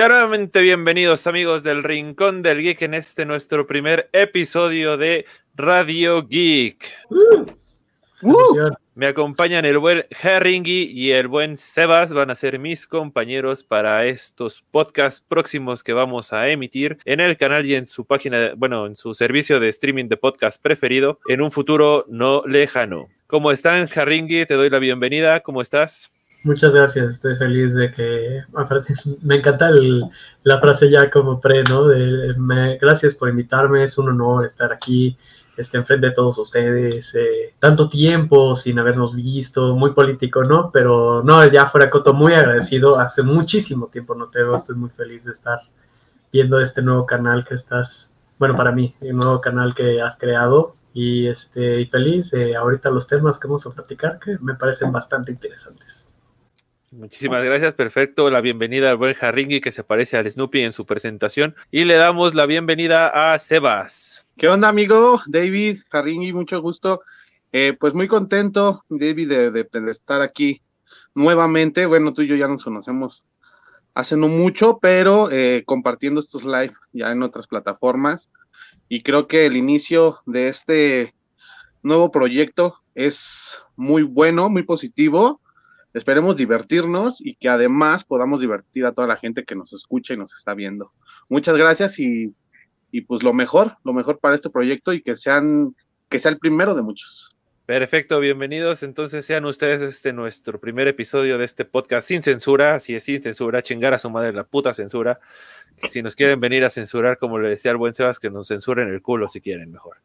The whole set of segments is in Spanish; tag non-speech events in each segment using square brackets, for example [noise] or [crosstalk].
Sean nuevamente bienvenidos amigos del Rincón del Geek en este nuestro primer episodio de Radio Geek. Me acompañan el buen Herringy y el buen Sebas, van a ser mis compañeros para estos podcasts próximos que vamos a emitir en el canal y en su página, bueno, en su servicio de streaming de podcast preferido en un futuro no lejano. ¿Cómo están, Herringy? Te doy la bienvenida. ¿Cómo estás? Muchas gracias, estoy feliz de que, [laughs] me encanta la frase ya como pre, ¿no? De, gracias por invitarme, es un honor estar aquí, este, enfrente de todos ustedes, eh, tanto tiempo sin habernos visto, muy político, ¿no? Pero no, ya fuera Coto, muy agradecido, hace muchísimo tiempo no te veo, estoy muy feliz de estar viendo este nuevo canal que estás, bueno, para mí, el nuevo canal que has creado y, este, y feliz de ahorita los temas que vamos a platicar que me parecen bastante interesantes. Muchísimas gracias, perfecto. La bienvenida al buen Harringi que se parece al Snoopy en su presentación. Y le damos la bienvenida a Sebas. ¿Qué onda, amigo? David, Harringi, mucho gusto. Eh, pues muy contento, David, de, estar aquí nuevamente. Bueno, tú y yo ya nos conocemos hace no mucho, pero eh, compartiendo estos live ya en otras plataformas. Y creo que el inicio de este nuevo proyecto es muy bueno, muy positivo Esperemos divertirnos y que además podamos divertir a toda la gente que nos escucha y nos está viendo. Muchas gracias y, pues lo mejor, lo mejor para este proyecto y que sean, que sea el primero de muchos. Perfecto, bienvenidos. Entonces sean ustedes este nuestro primer episodio de este podcast sin censura, así es, sin censura, chingar a su madre la puta censura. Si nos quieren venir a censurar, como le decía el buen Sebas, que nos censuren el culo si quieren mejor.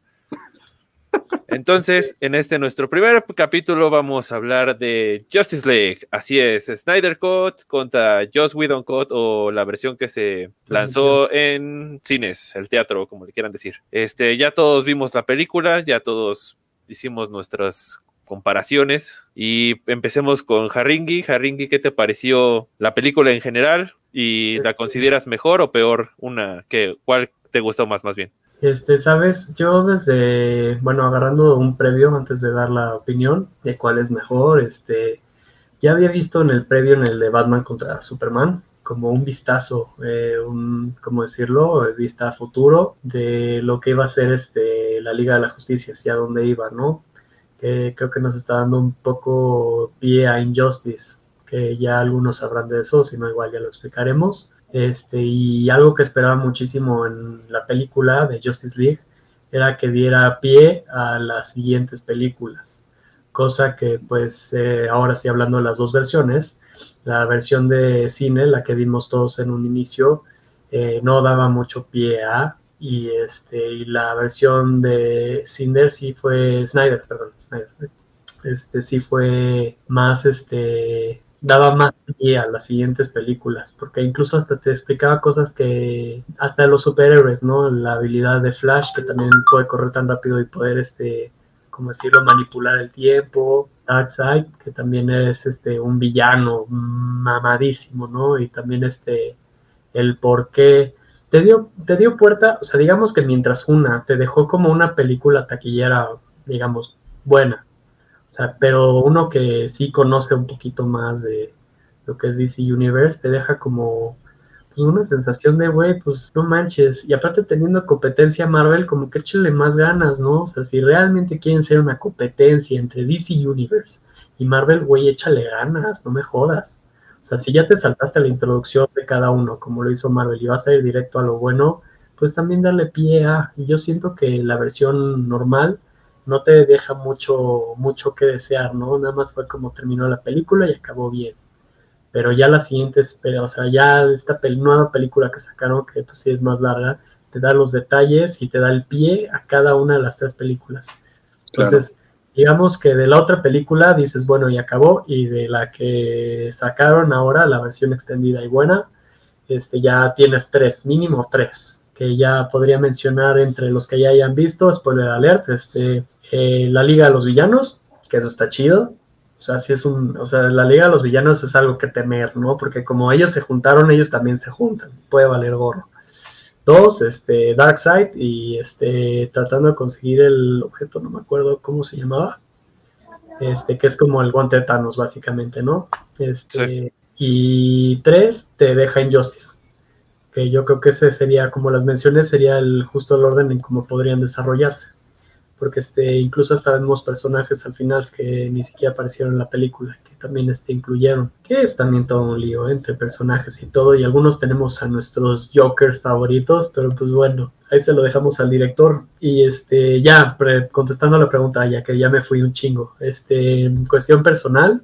Entonces, en este nuestro primer capítulo vamos a hablar de Justice League. Así es, Snyder Cut contra Joss Whedon Cut o la versión que se lanzó en cines, el teatro, como le quieran decir. Este, ya todos vimos la película, ya todos hicimos nuestras comparaciones y empecemos con Haringi. Haringi, ¿qué te pareció la película en general? ¿Y la consideras mejor o peor? Una que, ¿cuál te gustó más, más bien? Este, sabes, yo desde, bueno, agarrando un previo antes de dar la opinión de cuál es mejor, este, ya había visto en el previo, en el de Batman contra Superman, como un vistazo, eh, un, ¿cómo decirlo? Vista futuro de lo que iba a ser este, la Liga de la Justicia, hacia dónde iba, ¿no? Que creo que nos está dando un poco pie a Injustice, que ya algunos sabrán de eso, si no igual ya lo explicaremos. Este, y algo que esperaba muchísimo en la película de Justice League era que diera pie a las siguientes películas. Cosa que, pues, eh, ahora sí hablando de las dos versiones, la versión de cine, la que vimos todos en un inicio, eh, no daba mucho pie a, y, este, y la versión de Cinder sí fue, Snyder, perdón, Snyder, este, sí fue más, este, daba más a las siguientes películas, porque incluso hasta te explicaba cosas que, hasta los superhéroes, ¿no? La habilidad de Flash, que también puede correr tan rápido y poder, este, como decirlo, manipular el tiempo, Darkseid, que también es, este, un villano mamadísimo, ¿no? Y también, este, el por qué te dio, te dio puerta, o sea, digamos que mientras una te dejó como una película taquillera, digamos, buena, sea, pero uno que sí conoce un poquito más de lo que es DC Universe te deja como pues, una sensación de, güey, pues no manches. Y aparte teniendo competencia Marvel, como que échenle más ganas, ¿no? O sea, si realmente quieren ser una competencia entre DC Universe y Marvel, güey, échale ganas, no me jodas. O sea, si ya te saltaste la introducción de cada uno, como lo hizo Marvel, y vas a ir directo a lo bueno, pues también darle pie a. Y yo siento que la versión normal no te deja mucho, mucho que desear, ¿no? Nada más fue como terminó la película y acabó bien. Pero ya la siguiente, o sea, ya esta nueva película que sacaron, que pues sí es más larga, te da los detalles y te da el pie a cada una de las tres películas. Entonces, digamos que de la otra película dices, bueno, y acabó, y de la que sacaron ahora, la versión extendida y buena, este, ya tienes tres, mínimo tres, que ya podría mencionar entre los que ya hayan visto, spoiler alert, este, eh, la Liga de los Villanos, que eso está chido. O sea, si es un, o sea, la Liga de los Villanos es algo que temer, ¿no? Porque como ellos se juntaron, ellos también se juntan. Puede valer gorro. Dos, este, Darkseid y este, tratando de conseguir el objeto, no me acuerdo cómo se llamaba. Este, que es como el guante de Thanos, básicamente, ¿no? Este, y tres, te deja Injustice. que yo creo que ese sería, como las menciones, sería el justo el orden en cómo podrían desarrollarse porque este, incluso hasta vemos personajes al final que ni siquiera aparecieron en la película, que también este, incluyeron, que es también todo un lío entre personajes y todo, y algunos tenemos a nuestros Jokers favoritos, pero pues bueno, ahí se lo dejamos al director. Y este, ya, contestando a la pregunta, ya que ya me fui un chingo, este, cuestión personal,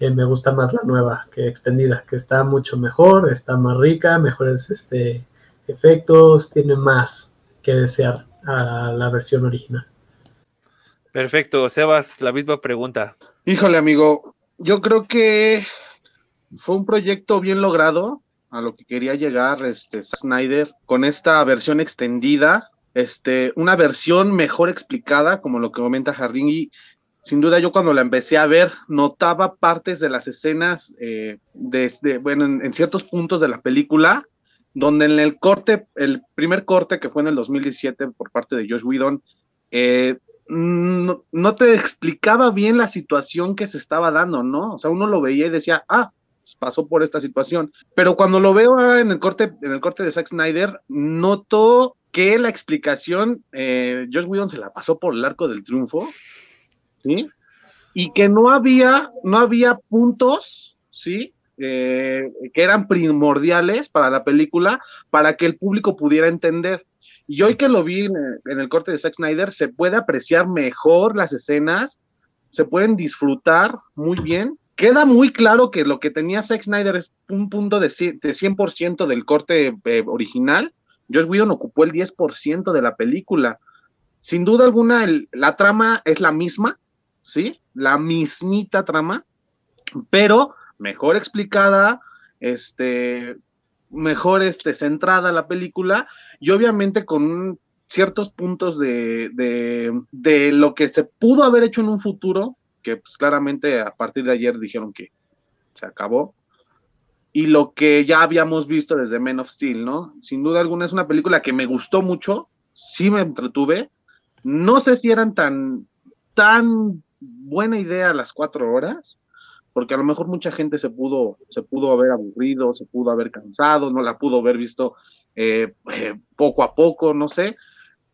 eh, me gusta más la nueva que extendida, que está mucho mejor, está más rica, mejores este, efectos, tiene más que desear a la versión original. Perfecto, Sebas, la misma pregunta. Híjole, amigo, yo creo que fue un proyecto bien logrado a lo que quería llegar este Snyder con esta versión extendida, este, una versión mejor explicada, como lo que comenta Harringi. Sin duda, yo cuando la empecé a ver, notaba partes de las escenas, eh, desde, bueno, en, ciertos puntos de la película, donde en el corte, el primer corte que fue en el 2017 por parte de Josh Whedon, eh, no, te explicaba bien la situación que se estaba dando, ¿no? O sea, uno lo veía y decía, ah, pues pasó por esta situación. Pero cuando lo veo en el corte, en el corte de Zack Snyder, noto que la explicación, eh, Josh se la pasó por el arco del triunfo, ¿sí? Y que no había, no había puntos, ¿sí? Eh, que eran primordiales para la película para que el público pudiera entender. Y hoy que lo vi en el, corte de Zack Snyder, se puede apreciar mejor las escenas, se pueden disfrutar muy bien. Queda muy claro que lo que tenía Zack Snyder es un punto de, 100% del corte eh, original. Josh Whedon ocupó el 10% de la película. Sin duda alguna, la trama es la misma, ¿sí? La mismita trama, pero mejor explicada, este, mejor este, centrada la película y obviamente con ciertos puntos de, de, lo que se pudo haber hecho en un futuro, que pues claramente a partir de ayer dijeron que se acabó, y lo que ya habíamos visto desde Men of Steel, ¿no? Sin duda alguna es una película que me gustó mucho, sí me entretuve, no sé si eran tan, tan buena idea las cuatro horas, porque a lo mejor mucha gente se pudo, se pudo haber aburrido, se pudo haber cansado, no la pudo haber visto eh, eh, poco a poco, no sé.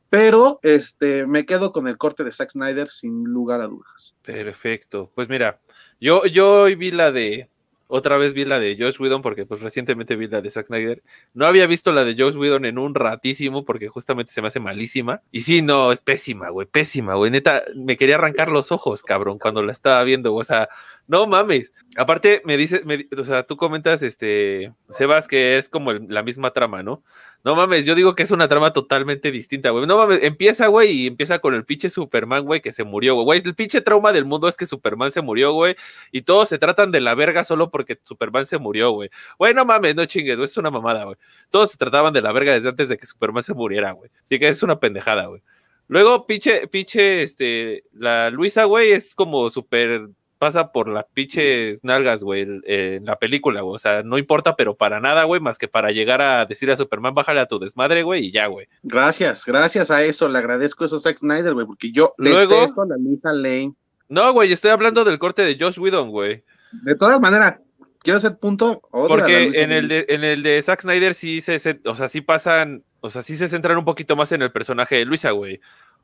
Pero este, me quedo con el corte de Zack Snyder sin lugar a dudas. Perfecto. Pues mira, yo, yo vi la de, otra vez vi la de Josh Whedon porque pues recientemente vi la de Zack Snyder. No había visto la de Josh Whedon en un ratísimo porque justamente se me hace malísima. Y sí, no, es pésima, güey, pésima, güey. Neta, me quería arrancar los ojos, cabrón, cuando la estaba viendo. O sea, no mames. Aparte, me dices, o sea, tú comentas, este, Sebas, que es como la misma trama, ¿no? No mames, yo digo que es una trama totalmente distinta, güey. No mames, empieza, güey, y empieza con el pinche Superman, güey, que se murió, güey. El pinche trauma del mundo es que Superman se murió, güey. Y todos se tratan de la verga solo porque Superman se murió, güey. Güey, no mames, no chingues, güey, es una mamada, güey. Todos se trataban de la verga desde antes de que Superman se muriera, güey. Así que es una pendejada, güey. Luego, pinche, pinche, este, la Luisa, güey, es como súper pasa por las pinches nalgas, güey, en la película, güey. O sea, no importa, pero para nada, güey, más que para llegar a decir a Superman, bájale a tu desmadre, güey, y ya, güey. Gracias, gracias a eso, le agradezco eso a Zack Snyder, güey, porque yo Luego, detesto la Lisa Lane. No, güey, estoy hablando del corte de Josh Whedon, güey. De todas maneras, quiero hacer punto. Porque en el, de, en el de Zack Snyder sí se, o sea, sí pasan, o sea, sí se centran un poquito más en el personaje de Luisa, güey.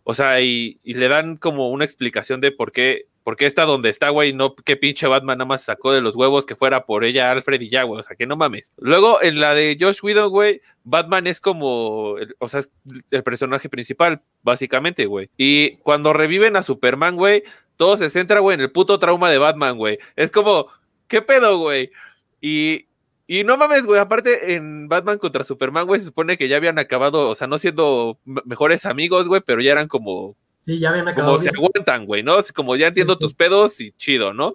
O sea, y, le dan como una explicación de por qué porque está donde está, güey, no que pinche Batman nada más sacó de los huevos que fuera por ella Alfred y ya, güey, o sea, que no mames. Luego, en la de Josh Whedon, güey, Batman es como, o sea, es el personaje principal, básicamente, güey. Y cuando reviven a Superman, güey, todo se centra, güey, en el puto trauma de Batman, güey. Es como, ¿qué pedo, güey? Y, y no mames, güey, aparte en Batman contra Superman, güey, se supone que ya habían acabado, o sea, no siendo mejores amigos, güey, pero ya eran como Sí, ya habían acabado. Como se aguantan, güey, ¿no? Como ya entiendo tus pedos y chido, ¿no?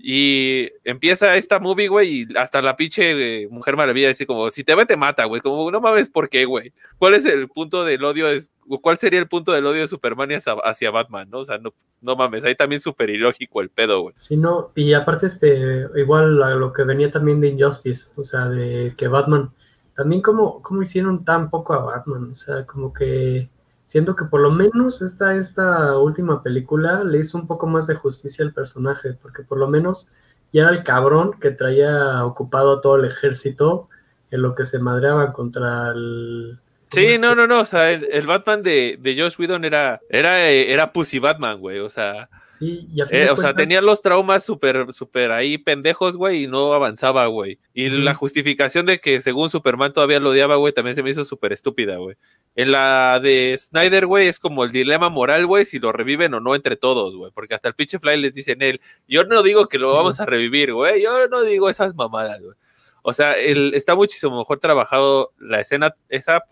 Y empieza esta movie, güey, y hasta la pinche eh, Mujer Maravilla dice como, si te ve te mata, güey, como no mames por qué, güey. ¿Cuál es el punto del odio? Es, ¿Cuál sería el punto del odio de Superman hacia, Batman, no? O sea, no, no mames, ahí también súper ilógico el pedo, güey. Sí, no, y aparte, este, igual lo que venía también de Injustice, o sea, de que Batman, también como, como hicieron tan poco a Batman, o sea, como que siento que por lo menos esta, esta última película le hizo un poco más de justicia al personaje, porque por lo menos ya era el cabrón que traía ocupado a todo el ejército en lo que se madreaban contra el... Sí, no, no, no, o sea, el, Batman de, de Josh Whedon era, era, era Pussy Batman, güey, o sea, eh, o sea, tenía los traumas súper, súper ahí pendejos, güey, y no avanzaba, güey. Y la justificación de que según Superman todavía lo odiaba, güey, también se me hizo súper estúpida, güey. En la de Snyder, güey, es como el dilema moral, güey, si lo reviven o no entre todos, güey. Porque hasta el pinche Fly les dice en él, yo no digo que lo vamos a revivir, güey, yo no digo esas mamadas, güey. O sea, el, está muchísimo mejor trabajado la escena esa,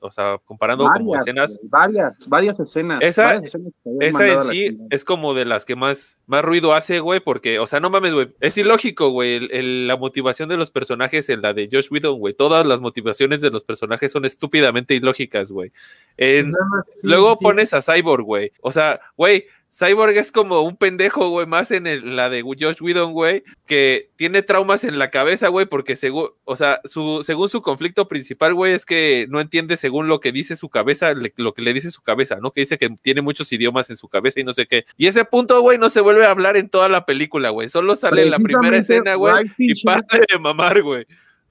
o sea, comparando como escenas. Varias, varias escenas. Esa, esa en sí es como de las que más, más ruido hace, güey, porque, o sea, no mames, güey, es ilógico, güey, la motivación de los personajes en la de Josh Whedon, güey. Todas las motivaciones de los personajes son estúpidamente ilógicas, güey. Pues luego pones a Cyborg, güey. O sea, güey, Cyborg es como un pendejo, güey, más en la de Josh Whedon, güey, que tiene traumas en la cabeza, güey, porque según, o sea, su, según su conflicto principal, güey, es que no entiende según lo que dice su cabeza, lo que le dice su cabeza, ¿no? Que dice que tiene muchos idiomas en su cabeza y no sé qué. Y ese punto, güey, no se vuelve a hablar en toda la película, güey. Solo sale en la primera escena, güey, y parte de mamar, güey.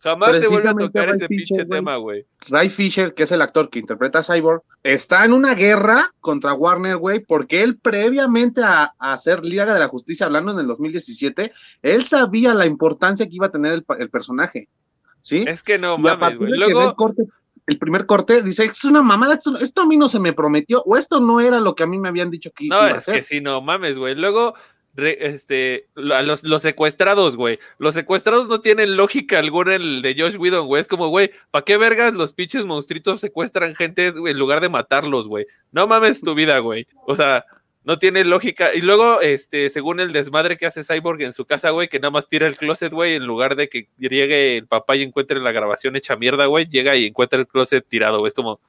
Jamás se vuelve a tocar ese pinche tema, güey. Ray Fisher, que es el actor que interpreta a Cyborg, está en una guerra contra Warner, güey, porque él previamente a, hacer Liga de la Justicia, hablando en el 2017, él sabía la importancia que iba a tener el, personaje. ¿Sí? Es que no mames, güey. Luego. El, primer corte dice, es una mamada, esto, esto, a mí no se me prometió, o esto no era lo que a mí me habían dicho que iba a hacer. No, es que sí, no mames, güey. Luego este, los, los, secuestrados, güey. Los secuestrados no tienen lógica alguna el de Josh Whedon, güey. Es como, güey, ¿para qué vergas los pinches monstruitos secuestran gente en lugar de matarlos, güey? No mames tu vida, güey. O sea, no tiene lógica. Y luego, este, según el desmadre que hace Cyborg en su casa, güey, que nada más tira el closet, güey, en lugar de que llegue el papá y encuentre la grabación hecha mierda, güey, llega y encuentra el closet tirado, güey. Es como,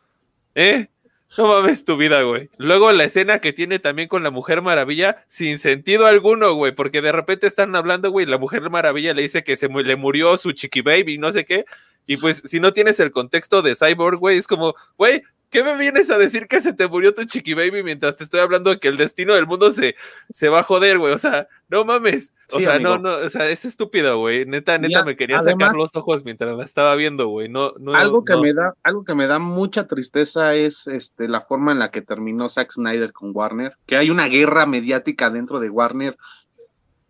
¿eh? No mames tu vida, güey. Luego la escena que tiene también con la Mujer Maravilla, sin sentido alguno, güey, porque de repente están hablando, güey, la Mujer Maravilla le dice que se le murió su chiqui baby, no sé qué. Y pues si no tienes el contexto de Cyborg, güey, es como, güey, ¿Qué me vienes a decir que se te murió tu chiqui baby mientras te estoy hablando de que el destino del mundo se, se va a joder, güey? O sea, no mames. O sea, no, no, o sea, es estúpido, güey. Neta, neta, me quería sacar los ojos mientras la estaba viendo, güey. No, no, algo que me da, algo que me da mucha tristeza es este la forma en la que terminó Zack Snyder con Warner, que hay una guerra mediática dentro de Warner,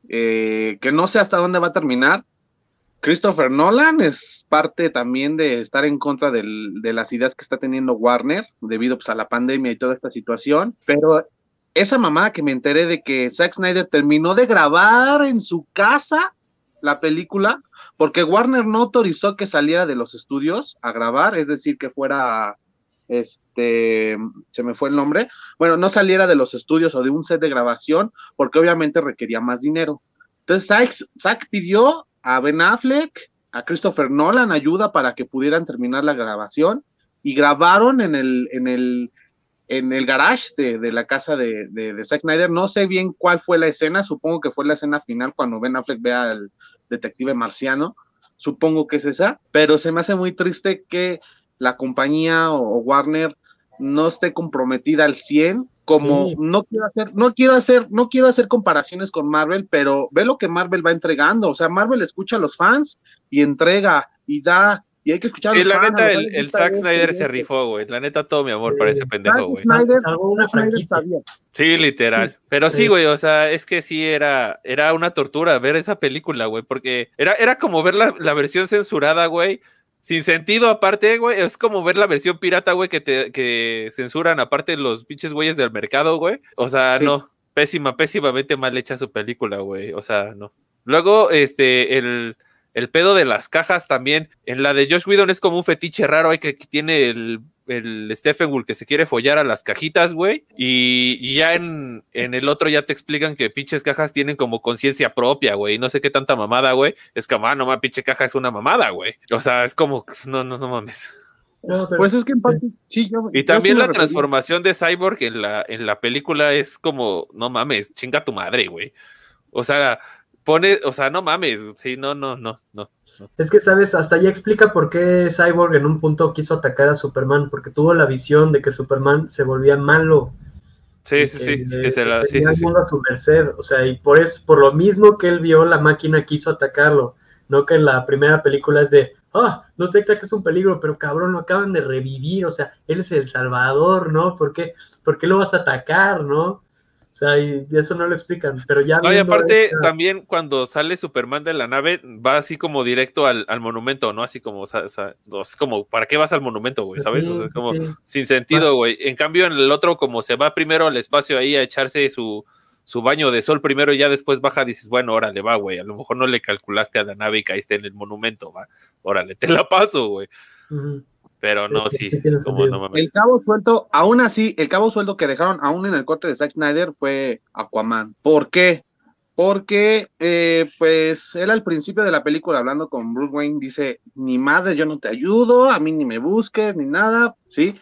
eh, que no sé hasta dónde va a terminar Christopher Nolan es parte también de estar en contra de las ideas que está teniendo Warner debido pues, a la pandemia y toda esta situación, pero esa mamá que me enteré de que Zack Snyder terminó de grabar en su casa la película porque Warner no autorizó que saliera de los estudios a grabar, es decir, que fuera, este, se me fue el nombre, bueno, no saliera de los estudios o de un set de grabación porque obviamente requería más dinero. Entonces Zack, Zack pidió a Ben Affleck, a Christopher Nolan ayuda para que pudieran terminar la grabación y grabaron en el, en el, en el garage de, la casa de, de, Zack Snyder. No sé bien cuál fue la escena, supongo que fue la escena final cuando Ben Affleck ve al detective marciano, supongo que es esa, pero se me hace muy triste que la compañía o Warner no esté comprometida al 100 como no quiero hacer, no quiero hacer, no quiero hacer comparaciones con Marvel, pero ve lo que Marvel va entregando. O sea, Marvel escucha a los fans y entrega y da, y hay que escuchar. Sí, la neta, el, Zack Snyder se rifó, güey. La neta, todo mi amor para ese pendejo, güey. Sí, literal. Pero sí, güey, o sea, es que sí era, era una tortura ver esa película, güey, porque era, era como ver la, la versión censurada, güey sin sentido aparte, güey. Es como ver la versión pirata, güey, que te que censuran aparte los pinches güeyes del mercado, güey. O sea, no. Pésima, pésimamente mal hecha su película, güey. O sea, no. Luego, este, el, el pedo de las cajas también. En la de Josh Whedon es como un fetiche raro, hay que tiene el el Stephen Wool que se quiere follar a las cajitas, güey. Y, ya en, el otro ya te explican que pinches cajas tienen como conciencia propia, güey. No sé qué tanta mamada, güey. Es como, ah, no más, pinche caja es una mamada, güey. O sea, es como, no, no, no mames. pues es que en parte, sí, Y también la transformación de Cyborg en la, en la película es como, no mames, chinga tu madre, güey. O sea, pone, o sea, no mames, sí, no, no, no, no. Es que, ¿sabes? Hasta ya explica por qué Cyborg en un punto quiso atacar a Superman, porque tuvo la visión de que Superman se volvía malo. Sí, sí, sí, que se la, sí, sí, a su merced, o sea, y por, es, por lo mismo que él vio, la máquina quiso atacarlo, no que en la primera película es de, ah, no detecta que es un peligro, pero cabrón, lo acaban de revivir, o sea, él es el salvador, ¿no? ¿Por qué, ¿Por qué lo vas a atacar, no? O sea, y eso no lo explican, pero ya... No, y aparte, también cuando sale Superman de la nave, va así como directo al, monumento, ¿no? Así como, o sea, es como, ¿para qué vas al monumento, güey? ¿Sabes? o sea, es como sin sentido, güey. En cambio, en el otro, como se va primero al espacio ahí a echarse su, su baño de sol primero y ya después baja, dices, bueno, órale, va, güey. A lo mejor no le calculaste a la nave y caíste en el monumento, va. Órale, te la paso, güey. Pero no, sí, como no mames. El cabo suelto, aún así, el cabo suelto que dejaron aún en el corte de Zack Snyder fue Aquaman. ¿Por qué? Porque, eh, pues, él al principio de la película, hablando con Bruce Wayne, dice, ni madre, yo no te ayudo, a mí ni me busques, ni nada, ¿sí?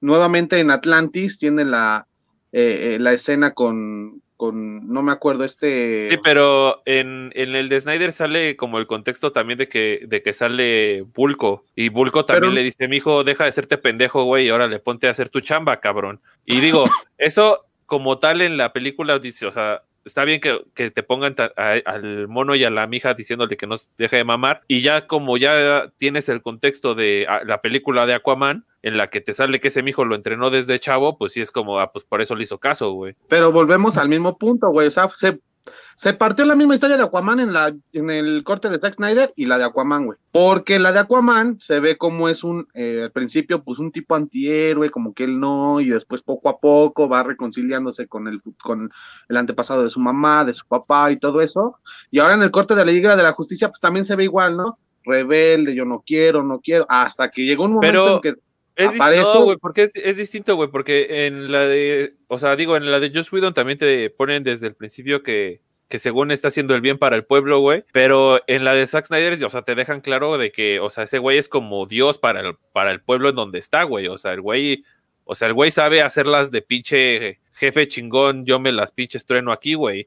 Nuevamente en Atlantis tiene la, eh, eh, la escena con, no me acuerdo, este... Sí, pero en, el de Snyder sale como el contexto también de que, de que sale Bulco, y Bulco también le dice, mijo, deja de serte pendejo, güey, y ahora le ponte a hacer tu chamba, cabrón. Y digo, [laughs] eso como tal en la película dice, o sea, está bien que, te pongan al mono y a la mija diciéndole que no deje de mamar. Y ya como ya tienes el contexto de la película de Aquaman, en la que te sale que ese mijo lo entrenó desde chavo, pues sí es como, ah, pues por eso le hizo caso, güey. Pero volvemos al mismo punto, güey. O sea, se, se partió la misma historia de Aquaman en, la, en el corte de Zack Snyder y la de Aquaman, güey. Porque la de Aquaman se ve como es un, eh, al principio, pues un tipo antihéroe, como que él no, y después poco a poco va reconciliándose con el, con el antepasado de su mamá, de su papá y todo eso. Y ahora en el corte de la Liga de la Justicia, pues también se ve igual, ¿no? Rebelde, yo no quiero, no quiero, hasta que llegó un momento en que es distinto, güey, porque es, distinto, güey, porque en la de, o sea, digo, en la de Joss Whedon también te ponen desde el principio que, que según está haciendo el bien para el pueblo, güey. Pero en la de Zack Snyder, o sea, te dejan claro de que, o sea, ese güey es como Dios para el, para el pueblo en donde está, güey. O sea, el güey, o sea, el güey sabe hacerlas de pinche jefe chingón, yo me las pinches trueno aquí, güey.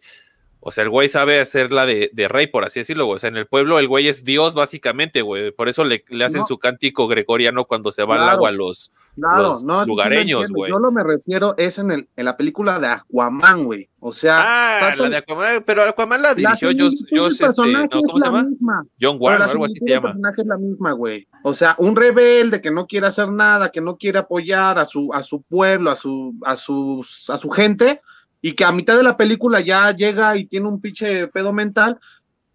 O sea, el güey sabe hacerla de, de rey, por así decirlo, güey. O sea, en el pueblo el güey es Dios, básicamente, güey. Por eso le, le hacen su cántico gregoriano cuando se va al agua a los, lugareños, güey. yo lo me refiero es en, el, en la película de Aquaman, güey. O sea. Ah, la de Aquaman, pero Aquaman la dirigió yo, yo este, ¿cómo se llama? Misma, John Wayne, algo así se llama. personaje es la misma, güey. O sea, un rebelde que no quiere hacer nada, que no quiere apoyar a su, a su pueblo, a su, a sus, a su gente y que a mitad de la película ya llega y tiene un pinche pedo mental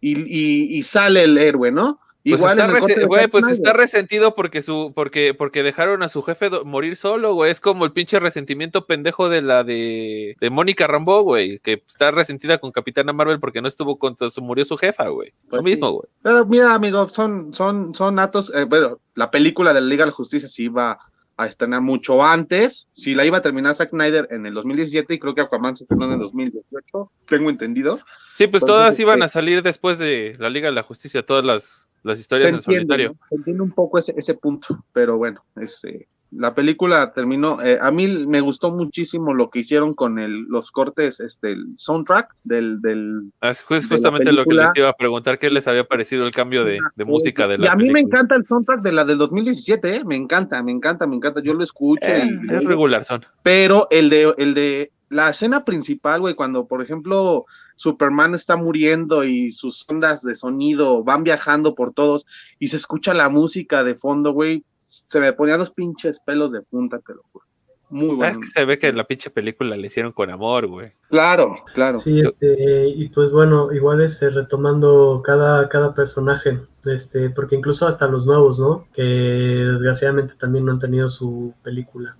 y, sale el héroe, ¿no? Pues Igual está, pues está resentido porque su, porque, porque dejaron a su jefe morir solo, güey. Es como el pinche resentimiento pendejo de la de, de Mónica Rambo, güey, que está resentida con Capitana Marvel porque no estuvo contra su, murió su jefa, güey. Lo pues mismo, güey. Pero mira, amigo, son, son, son datos, eh, bueno, la película de la Liga de la Justicia sí va a estrenar mucho antes. Si la iba a terminar Zack Snyder en el 2017 y creo que Aquaman se estrenó en el 2018, tengo entendido. Sí, pues todas iban a este salir después de la Liga de la Justicia, todas las, las historias en solitario. entiende un poco ese, ese punto, pero bueno, este, la película terminó, eh, a mí me gustó muchísimo lo que hicieron con el, los cortes, este, el soundtrack del... del ah, es justamente lo que les iba a preguntar, ¿qué les había parecido el cambio de, música de la Y a mí me encanta el soundtrack de la del 2017, ¿eh? me encanta, me encanta, me encanta, yo lo escucho. Eh, es regular son. Pero el de, el de la escena principal, güey, cuando por ejemplo Superman está muriendo y sus ondas de sonido van viajando por todos y se escucha la música de fondo, güey, se me ponían los pinches pelos de punta, te lo juro. Muy bueno. Es que se ve que la pinche película le hicieron con amor, güey. Claro, claro. Sí, este, y pues bueno, igual este, retomando cada, cada personaje, este, porque incluso hasta los nuevos, ¿no? Que desgraciadamente también no han tenido su película.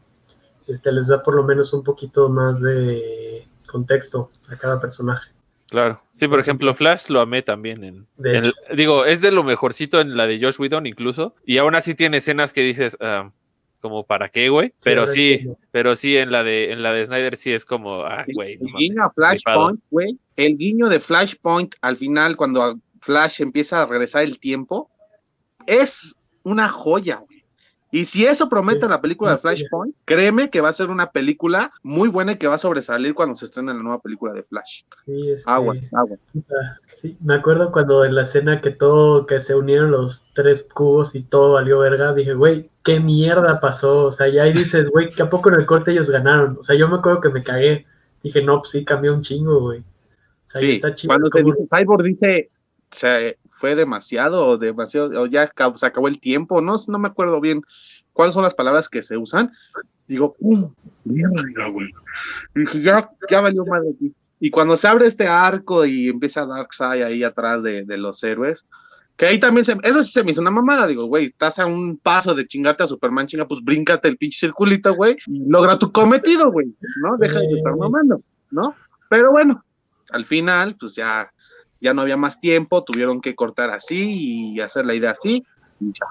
Este, les da por lo menos un poquito más de contexto a cada personaje. Claro. Sí, por ejemplo, Flash lo amé también. En, digo, es de lo mejorcito en la de Josh Whedon incluso. Y aún así tiene escenas que dices, ah, como para qué, güey. Pero sí, pero sí en la de en la de Snyder sí es como, ah, güey. El, guiño a Flashpoint, güey. El guiño de Flashpoint al final cuando Flash empieza a regresar el tiempo es una joya, güey. Y si eso promete la película de Flashpoint, créeme que va a ser una película muy buena y que va a sobresalir cuando se estrene la nueva película de Flash. Sí, agua, agua. Sí, me acuerdo cuando en la escena que todo, que se unieron los tres cubos y todo valió verga, dije, güey, qué mierda pasó. O sea, ya ahí dices, güey, que a poco en el corte ellos ganaron. O sea, yo me acuerdo que me cagué. Dije, no, pues sí, cambió un chingo, güey. O sea, sí, está chido. Cuando te dice, Cyborg dice, se fue demasiado, demasiado, o ya se acabó el tiempo, no, no me acuerdo bien cuáles son las palabras que se usan. Digo, ¡pum! Mierda, güey. Dije, ya, ya valió madre aquí. Y cuando se abre este arco y empieza Darkseid ahí atrás de, de los héroes, que ahí también se, eso sí se me hizo una mamada, digo, güey, estás a un paso de chingarte a Superman, chinga, pues bríncate el pinche circulito, güey, y logra tu cometido, güey, ¿no? Deja de estar mamando, ¿no? Pero bueno, al final, pues ya, ya no había más tiempo, tuvieron que cortar así y hacer la idea así, y ya.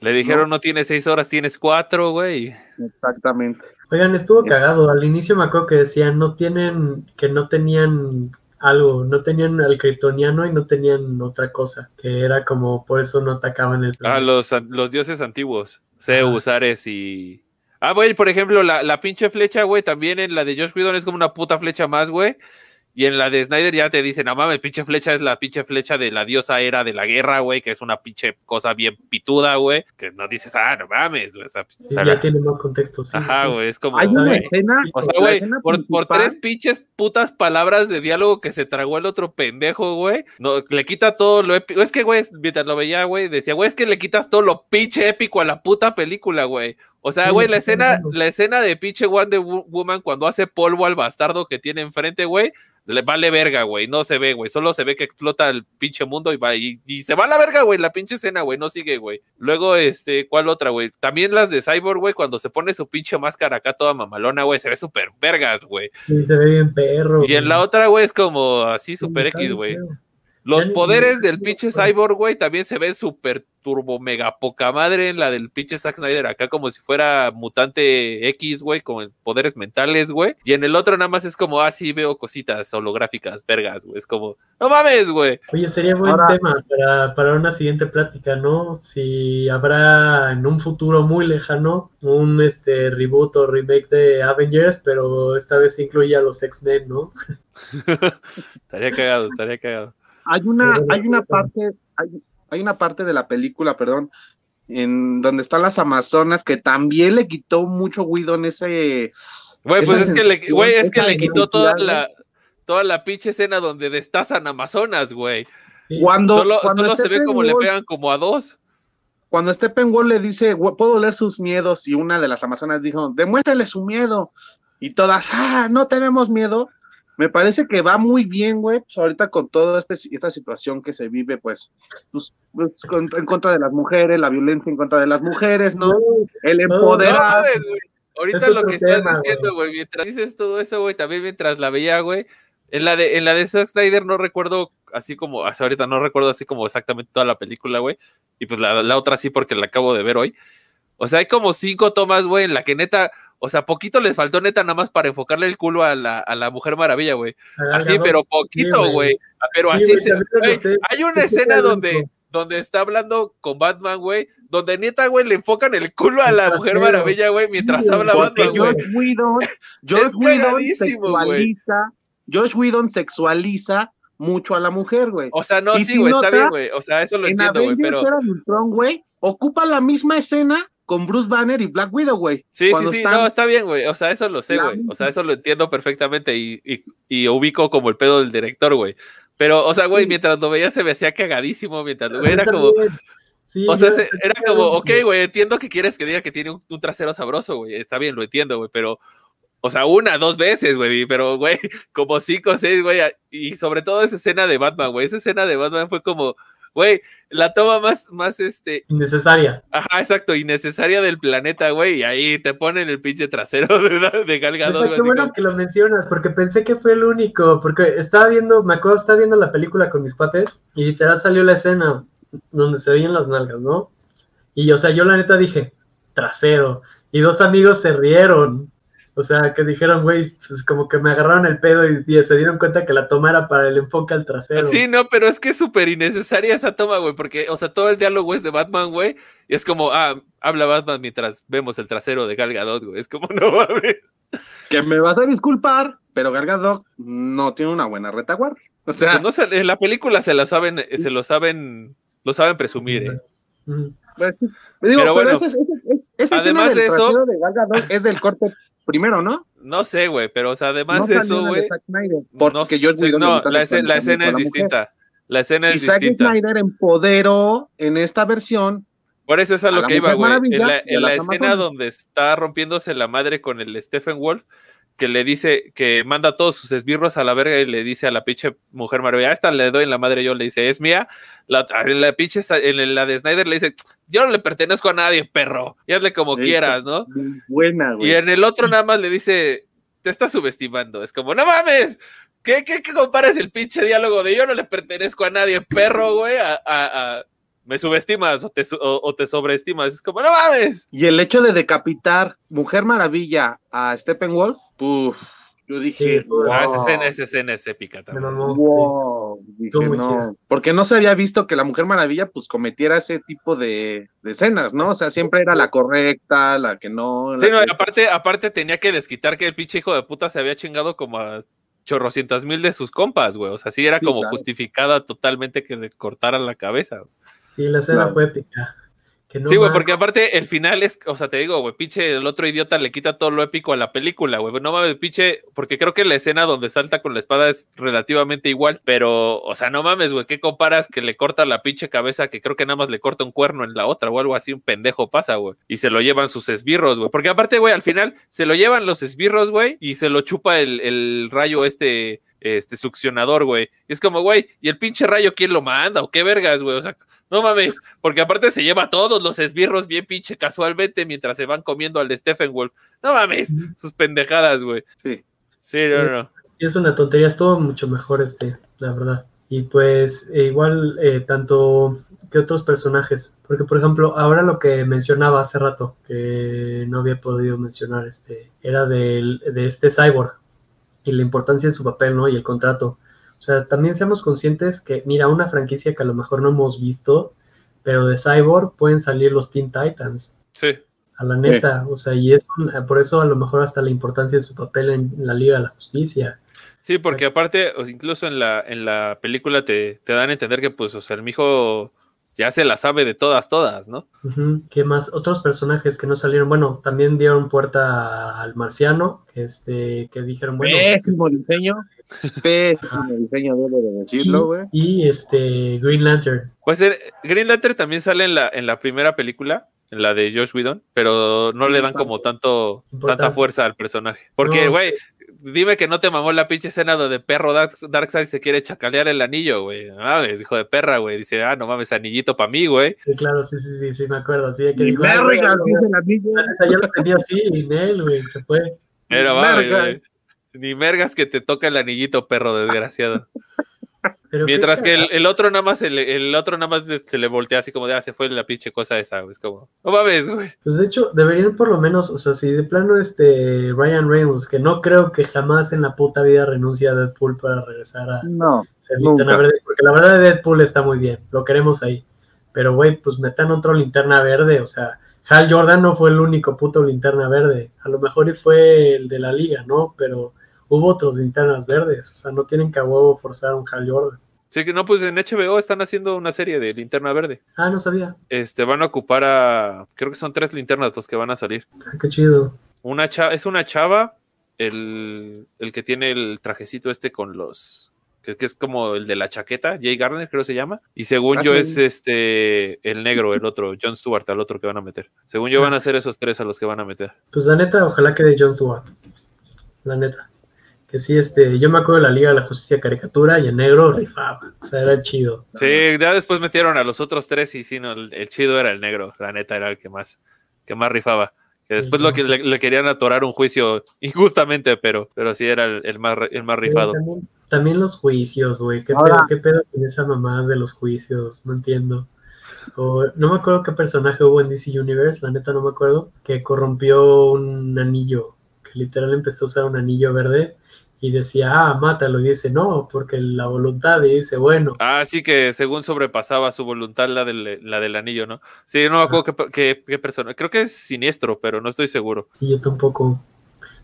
Le dijeron, no, tienes seis horas, tienes cuatro, güey. Exactamente. Oigan, estuvo cagado. Al inicio me acuerdo que decían no tienen, que no tenían algo, no tenían al kryptoniano y no tenían otra cosa, que era como por eso no atacaban el Ah, los, los dioses antiguos, Zeus, Ares y... Ah, güey, por ejemplo, la, la pinche flecha, güey, también en la de Josh Whedon es como una puta flecha más, güey. Y en la de Snyder ya te dicen, no mames, pinche flecha es la pinche flecha de la diosa era de la guerra, güey, que es una pinche cosa bien pituda, güey, que no dices, ah, no mames, güey. Esa, sí, ya tiene más contexto, sí. Ajá, güey, es como... Hay una escena... O sea, güey, por, por, tres pinches putas palabras de diálogo que se tragó el otro pendejo, güey, no, le quita todo lo épico. Es que, güey, mientras lo veía, güey, decía, güey, es que le quitas todo lo pinche épico a la puta película, güey. O sea, güey, la escena, la escena de pinche Wonder Woman cuando hace polvo al bastardo que tiene enfrente, güey, le vale verga, güey, no se ve, güey, solo se ve que explota el pinche mundo y va, y, y se va a la verga, güey, la pinche escena, güey, no sigue, güey. Luego, este, ¿cuál otra, güey? También las de Cyborg, güey, cuando se pone su pinche máscara acá toda mamalona, güey, se ve súper vergas, güey. Sí, se ve bien perro. Y en la otra, güey, es como así súper X, güey. Los poderes del pinche Cyborg, güey, también se ven súper turbo mega poca madre en la del pinche Zack Snyder acá como si fuera mutante X, güey, con poderes mentales, güey. Y en el otro nada más es como, ah, sí, veo cositas holográficas, vergas, güey. Es como, no mames, güey. Oye, sería buen Ahora, tema para, para una siguiente plática, ¿no? Si habrá en un futuro muy lejano un este reboot o remake de Avengers, pero esta vez incluye a los X-Men, ¿no? [laughs] estaría cagado, estaría cagado. Hay una, hay una parte, hay, hay una parte de la película, perdón, en donde están las Amazonas que también le quitó mucho Whedon ese. Güey, pues es que le, güey, es que le quitó toda la, toda la pinche escena donde destazan Amazonas, güey. Sí. Cuando, solo, cuando solo se ve como le pegan como a dos. Cuando Steppenwolf le dice, puedo leer sus miedos, y una de las Amazonas dijo, demuéstrale su miedo. Y todas, ah, no tenemos miedo me parece que va muy bien, güey, pues ahorita con toda este, esta situación que se vive, pues, pues, pues con, en contra de las mujeres, la violencia en contra de las mujeres, ¿no? El empoderar. No, no, ahorita lo que tema, estás diciendo, güey, mientras dices todo eso, güey, también mientras la veía, güey, en la de, en la de Zack Snyder no recuerdo así como, hasta ahorita no recuerdo así como exactamente toda la película, güey, y pues la, la otra sí porque la acabo de ver hoy. O sea, hay como cinco tomas, güey, en la que neta, o sea, poquito les faltó neta nada más para enfocarle el culo a la, a la Mujer Maravilla, güey. Así, pero poquito, güey. Sí, pero sí, así se. Wey, hay una escena donde, donde está hablando con Batman, güey, donde neta, güey, le enfocan el culo a la Mujer Maravilla, güey, mientras habla Batman, güey. [laughs] Josh Whedon, Josh Whedon sexualiza, Josh Whedon sexualiza mucho a la mujer, güey. O sea, no, y sí, güey, si está bien, güey. O sea, eso lo entiendo, güey, pero. Ultron, güey, ocupa la misma escena con Bruce Banner y Black Widow, güey. Sí, sí, sí, no, está bien, güey. O sea, eso lo sé, güey. O sea, eso lo entiendo perfectamente y, y, y, ubico como el pedo del director, güey. Pero, o sea, güey, mientras lo veía se me hacía cagadísimo, mientras güey, era como... Sí, o sea, se, era como, ok, güey, entiendo que quieres que diga que tiene un, un trasero sabroso, güey. Está bien, lo entiendo, güey, pero... O sea, una, dos veces, güey, pero, güey, [laughs] como cinco seis, güey. Y sobre todo esa escena de Batman, güey. Esa escena de Batman fue como güey, la toma más, más, este... Innecesaria. Ajá, exacto, innecesaria del planeta, güey, y ahí te ponen el pinche trasero [laughs] de, de Gal Gadot. Qué bueno como... que lo mencionas, porque pensé que fue el único, porque estaba viendo, me acuerdo, estaba viendo la película con mis pates, y literal salió la escena donde se veían las nalgas, ¿no? Y, o sea, yo la neta dije, trasero, y dos amigos se rieron, o sea, que dijeron, güey, pues como que me agarraron el pedo y, y, se dieron cuenta que la toma era para el enfoque al trasero. Sí, no, pero es que es súper innecesaria esa toma, güey, porque, o sea, todo el diálogo es de Batman, güey, y es como, ah, habla Batman mientras vemos el trasero de Gal Gadot, güey, es como, [laughs] no mames. Que me vas a disculpar, pero Gal Gadot no tiene una buena retaguardia. O sea, pues no se, en la película se lo saben, se lo saben, lo saben presumir, ¿eh? Pues sí. Digo, pero, pero bueno, ese, ese, ese, esa además de eso, de Gal Gadot es del corte primero, ¿no? No sé, güey, pero o sea, además no de eso, güey. Porque no, yo sí, no la, escena, la escena es distinta. La escena Y es Zack distinta. Snyder empoderó en esta versión Por eso es a lo que iba, güey. En la, y en escena donde está rompiéndose la madre con el Stephen Wolf, que le dice que manda a todos sus esbirros a la verga y le dice a la pinche mujer maravilla, "A esta le doy en la madre yo, le dice, es mía. La, en la pinche, en la de Snyder le dice, yo no le pertenezco a nadie, perro. Y hazle como quieras, ¿no? buena, güey. Y en el otro nada más le dice, te estás subestimando. Es como, no mames. ¿Qué, qué, qué comparas el pinche diálogo de yo no le pertenezco a nadie, perro, güey? A, a- a- me subestimas o te, su- o, o te sobreestimas. Es como, no mames. Y el hecho de decapitar Mujer Maravilla a Steppenwolf, puf, yo dije, Sí, wow, Ah, esa escena, esa escena es épica también. sí. wow, dije, no, porque no se había visto que la Mujer Maravilla pues cometiera ese tipo de, de escenas, ¿no? O sea, siempre era la correcta, la que no. la Sí, no, y que- aparte, aparte tenía que desquitar que el pinche hijo de puta se había chingado como a chorrocientas mil de sus compas, güey. O sea, sí era Sí, como claro. justificada totalmente que le cortaran la cabeza. güey. Sí, la escena fue épica. No sí, güey, porque aparte el final es, o sea, te digo, güey, pinche, el otro idiota le quita todo lo épico a la película, güey. No mames, pinche, porque creo que la escena donde salta con la espada es relativamente igual, pero, o sea, no mames, güey, ¿qué comparas que le corta la pinche cabeza que creo que nada más le corta un cuerno en la otra o algo así, un pendejo pasa, güey? Y se lo llevan sus esbirros, güey. Porque aparte, güey, al final se lo llevan los esbirros, güey, y se lo chupa el, el rayo este, este succionador, güey. Y es como, güey, ¿y el pinche rayo quién lo manda? ¿O qué vergas, güey? O sea, no mames, porque aparte se lleva todos los esbirros bien pinche casualmente mientras se van comiendo al de Stephen Wolf. No mames, sus pendejadas, güey. Sí. Sí, no, no. Sí, es una tontería, estuvo mucho mejor este, la verdad. Y pues eh, igual eh, tanto que otros personajes, porque por ejemplo, ahora lo que mencionaba hace rato, que no había podido mencionar, este, era del, de este cyborg y la importancia de su papel, ¿no? Y el contrato. O sea, también seamos conscientes que, mira, una franquicia que a lo mejor no hemos visto, pero de cyborg pueden salir los Teen Titans Sí. a la neta, o sea, y es un- por eso a lo mejor hasta la importancia de su papel en la Liga de la Justicia. Sí, porque aparte, o sea, incluso en la, en la película te, te dan a entender que, pues, o sea, el mijo ya se la sabe de todas, todas, ¿no? ¿Qué más? Otros personajes que no salieron, bueno, también dieron puerta al marciano, este, que dijeron, bueno, Pésimo diseño. [laughs] Pésimo diseño, debo de decirlo, güey. y este Green Lantern. Pues eh, Green Lantern también sale en la, en la primera película, en la de Josh Whedon, pero no le dan como tanto, tanta fuerza al personaje. Porque, No. Güey, dime que no te mamó la pinche escena donde perro Dark, Darkseid se quiere chacalear el anillo, güey. No mames, hijo de perra, güey. Dice, ah, no mames, anillito para mí, güey. Sí, claro, sí, sí, sí, sí, me acuerdo, sí, que dijo, "Ay, güey, verga, no, dice el anillo. [laughs] yo lo tenía así, y Nel, güey, se fue. Pero mames, güey. Ni mergas que te toca el anillito, perro desgraciado. Pero Mientras que el, el otro nada más se le, el otro nada más se le voltea así como de, ah, se fue la pinche cosa esa, güey. Es como, no mames, güey. Pues de hecho, deberían por lo menos, o sea, si de plano este Ryan Reynolds, que no creo que jamás en la puta vida renuncie a Deadpool para regresar a No. ser linterna verde, porque la verdad de Deadpool está muy bien, lo queremos ahí. Pero güey, pues metan otro linterna verde, o sea, Hal Jordan no fue el único puto linterna verde, a lo mejor y fue el de la liga, ¿no? Pero hubo otros linternas verdes, o sea, no tienen que a huevo forzar un Hal Jordan. Sí que no, pues en HBO están haciendo una serie de linterna verde. Ah, no sabía, Este, van a ocupar a, creo que son tres linternas los que van a salir. Ah, qué chido. Una chava, es una chava, el, el que tiene el trajecito este con los, que, que es como el de la chaqueta, Jay Garner creo se llama, y según yo Ah, es este, el negro, el otro, John Stewart, al otro que van a meter. Según yo van a ser esos tres a los que van a meter. Pues la neta, ojalá quede John Stewart. La neta. Que sí, este, yo me acuerdo de la Liga de la Justicia caricatura y el negro rifaba. O sea, era chido. Sí, ya después metieron a los otros tres y sí, no, el, el chido era el negro, la neta era el que más, que más rifaba. Que después Sí, lo que le, le querían atorar un juicio injustamente, pero, pero sí era el, el más, el más rifado. También, también los juicios, güey. ¿Qué, pedo, ¿Qué pedo con esa mamá de los juicios? No entiendo. O, no me acuerdo qué personaje hubo en DC Universe, la neta no me acuerdo, que corrompió un anillo, que literal empezó a usar un anillo verde y decía, ah, mátalo, y dice, no, porque la voluntad, y dice, bueno, Ah, sí que según sobrepasaba su voluntad la del, la del anillo, ¿no? Sí, no me acuerdo qué, qué, qué persona. Creo que es siniestro, pero no estoy seguro. y yo tampoco.